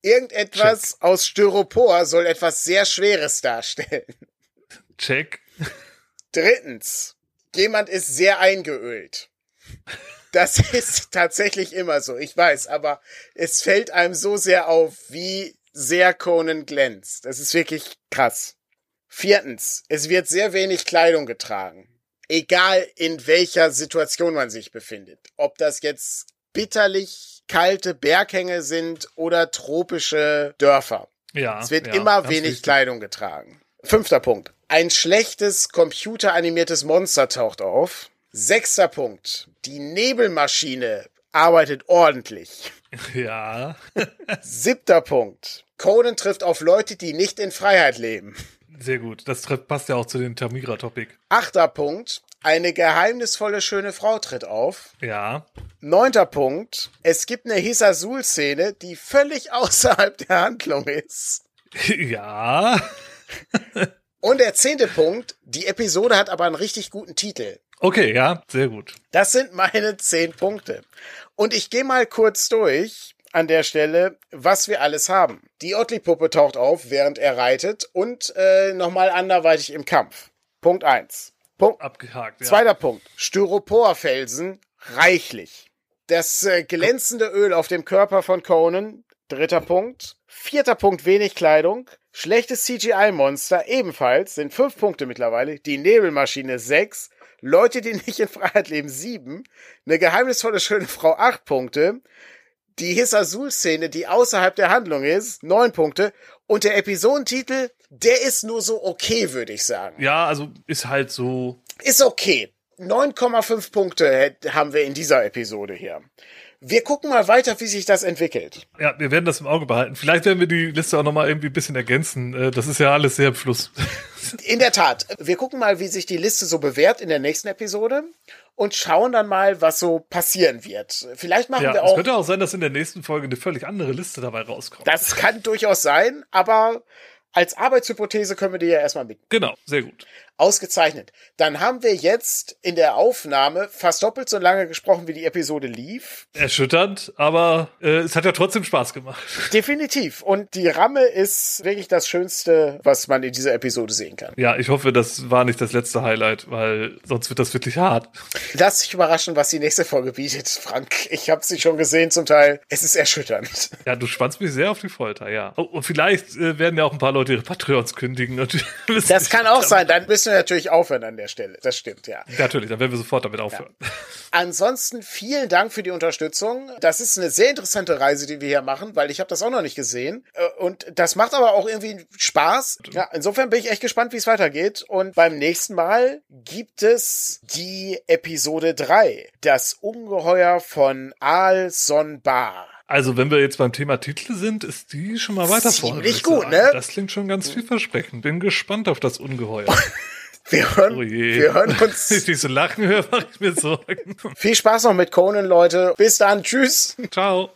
Irgendetwas Check. aus Styropor soll etwas sehr Schweres darstellen. Check. Drittens. Jemand ist sehr eingeölt. Das ist tatsächlich immer so, ich weiß, aber es fällt einem so sehr auf, wie sehr Conan glänzt. Das ist wirklich krass. Viertens. Es wird sehr wenig Kleidung getragen. Egal in welcher Situation man sich befindet. Ob das jetzt bitterlich kalte Berghänge sind oder tropische Dörfer. Ja. Es wird ja, immer wenig richtig. Kleidung getragen. Fünfter Punkt. Ein schlechtes computeranimiertes Monster taucht auf. Sechster Punkt. Die Nebelmaschine arbeitet ordentlich. Ja. Siebter Punkt. Conan trifft auf Leute, die nicht in Freiheit leben. Sehr gut. Das passt ja auch zu dem Tamira-Topic. Achter Punkt. Eine geheimnisvolle schöne Frau tritt auf. Ja. Neunter Punkt. Es gibt eine Hisasul-Szene, die völlig außerhalb der Handlung ist. Ja. Und der zehnte Punkt. Die Episode hat aber einen richtig guten Titel. Okay, ja, sehr gut. Das sind meine zehn Punkte. Und ich gehe mal kurz durch an der Stelle, was wir alles haben. Die Ottli-Puppe taucht auf, während er reitet und äh, nochmal anderweitig im Kampf. Punkt eins. Punkt. Abgehakt, ja. Zweiter Punkt. Styroporfelsen reichlich. Das äh, glänzende Öl auf dem Körper von Conan. Dritter Punkt. Vierter Punkt, wenig Kleidung. Schlechtes CGI-Monster ebenfalls, sind fünf Punkte mittlerweile. Die Nebelmaschine sechs. Leute, die nicht in Freiheit leben, sieben. Eine geheimnisvolle, schöne Frau, acht Punkte. Die Hisazul-Szene, die außerhalb der Handlung ist, neun Punkte. Und der Episodentitel, der ist nur so okay, würde ich sagen. Ja, also ist halt so. Ist okay. 9,5 Punkte haben wir in dieser Episode hier. Wir gucken mal weiter, wie sich das entwickelt. Ja, wir werden das im Auge behalten. Vielleicht werden wir die Liste auch nochmal irgendwie ein bisschen ergänzen. Äh, das ist ja alles sehr im Fluss. In der Tat. Wir gucken mal, wie sich die Liste so bewährt in der nächsten Episode und schauen dann mal, was so passieren wird. Vielleicht machen ja, wir auch. Es könnte auch sein, dass in der nächsten Folge eine völlig andere Liste dabei rauskommt. Das kann durchaus sein, aber als Arbeitshypothese können wir die ja erstmal mit. Genau, sehr gut. Ausgezeichnet. Dann haben wir jetzt in der Aufnahme fast doppelt so lange gesprochen, wie die Episode lief. Erschütternd, aber äh, es hat ja trotzdem Spaß gemacht. Definitiv. Und die Ramme ist wirklich das Schönste, was man in dieser Episode sehen kann. Ja, ich hoffe, das war nicht das letzte Highlight, weil sonst wird das wirklich hart. Lass dich überraschen, was die nächste Folge bietet, Frank. Ich habe sie schon gesehen zum Teil. Es ist erschütternd. Ja, du spannst mich sehr auf die Folter, ja. Oh, und vielleicht äh, werden ja auch ein paar Leute ihre Patreons kündigen. das kann auch sein. Dann müssen wir natürlich aufhören an der Stelle. Das stimmt, ja. Natürlich, dann werden wir sofort damit aufhören. Ja. Ansonsten vielen Dank für die Unterstützung. Das ist eine sehr interessante Reise, die wir hier machen, weil ich habe das auch noch nicht gesehen. Äh, und das macht aber auch irgendwie Spaß. Ja, insofern bin ich echt gespannt, wie es weitergeht. Und beim nächsten Mal gibt es die Episode 3. Das Ungeheuer von Al Son Bar. Also, wenn wir jetzt beim Thema Titel sind, ist die schon mal weiter vorne. Ziemlich gut, ne? Das klingt schon ganz vielversprechend. Bin gespannt auf das Ungeheuer. Wir hören, Oh wir hören uns. Wenn ich diese Lachen höre, mache ich mir Sorgen. Viel Spaß noch mit Conan, Leute. Bis dann. Tschüss. Ciao.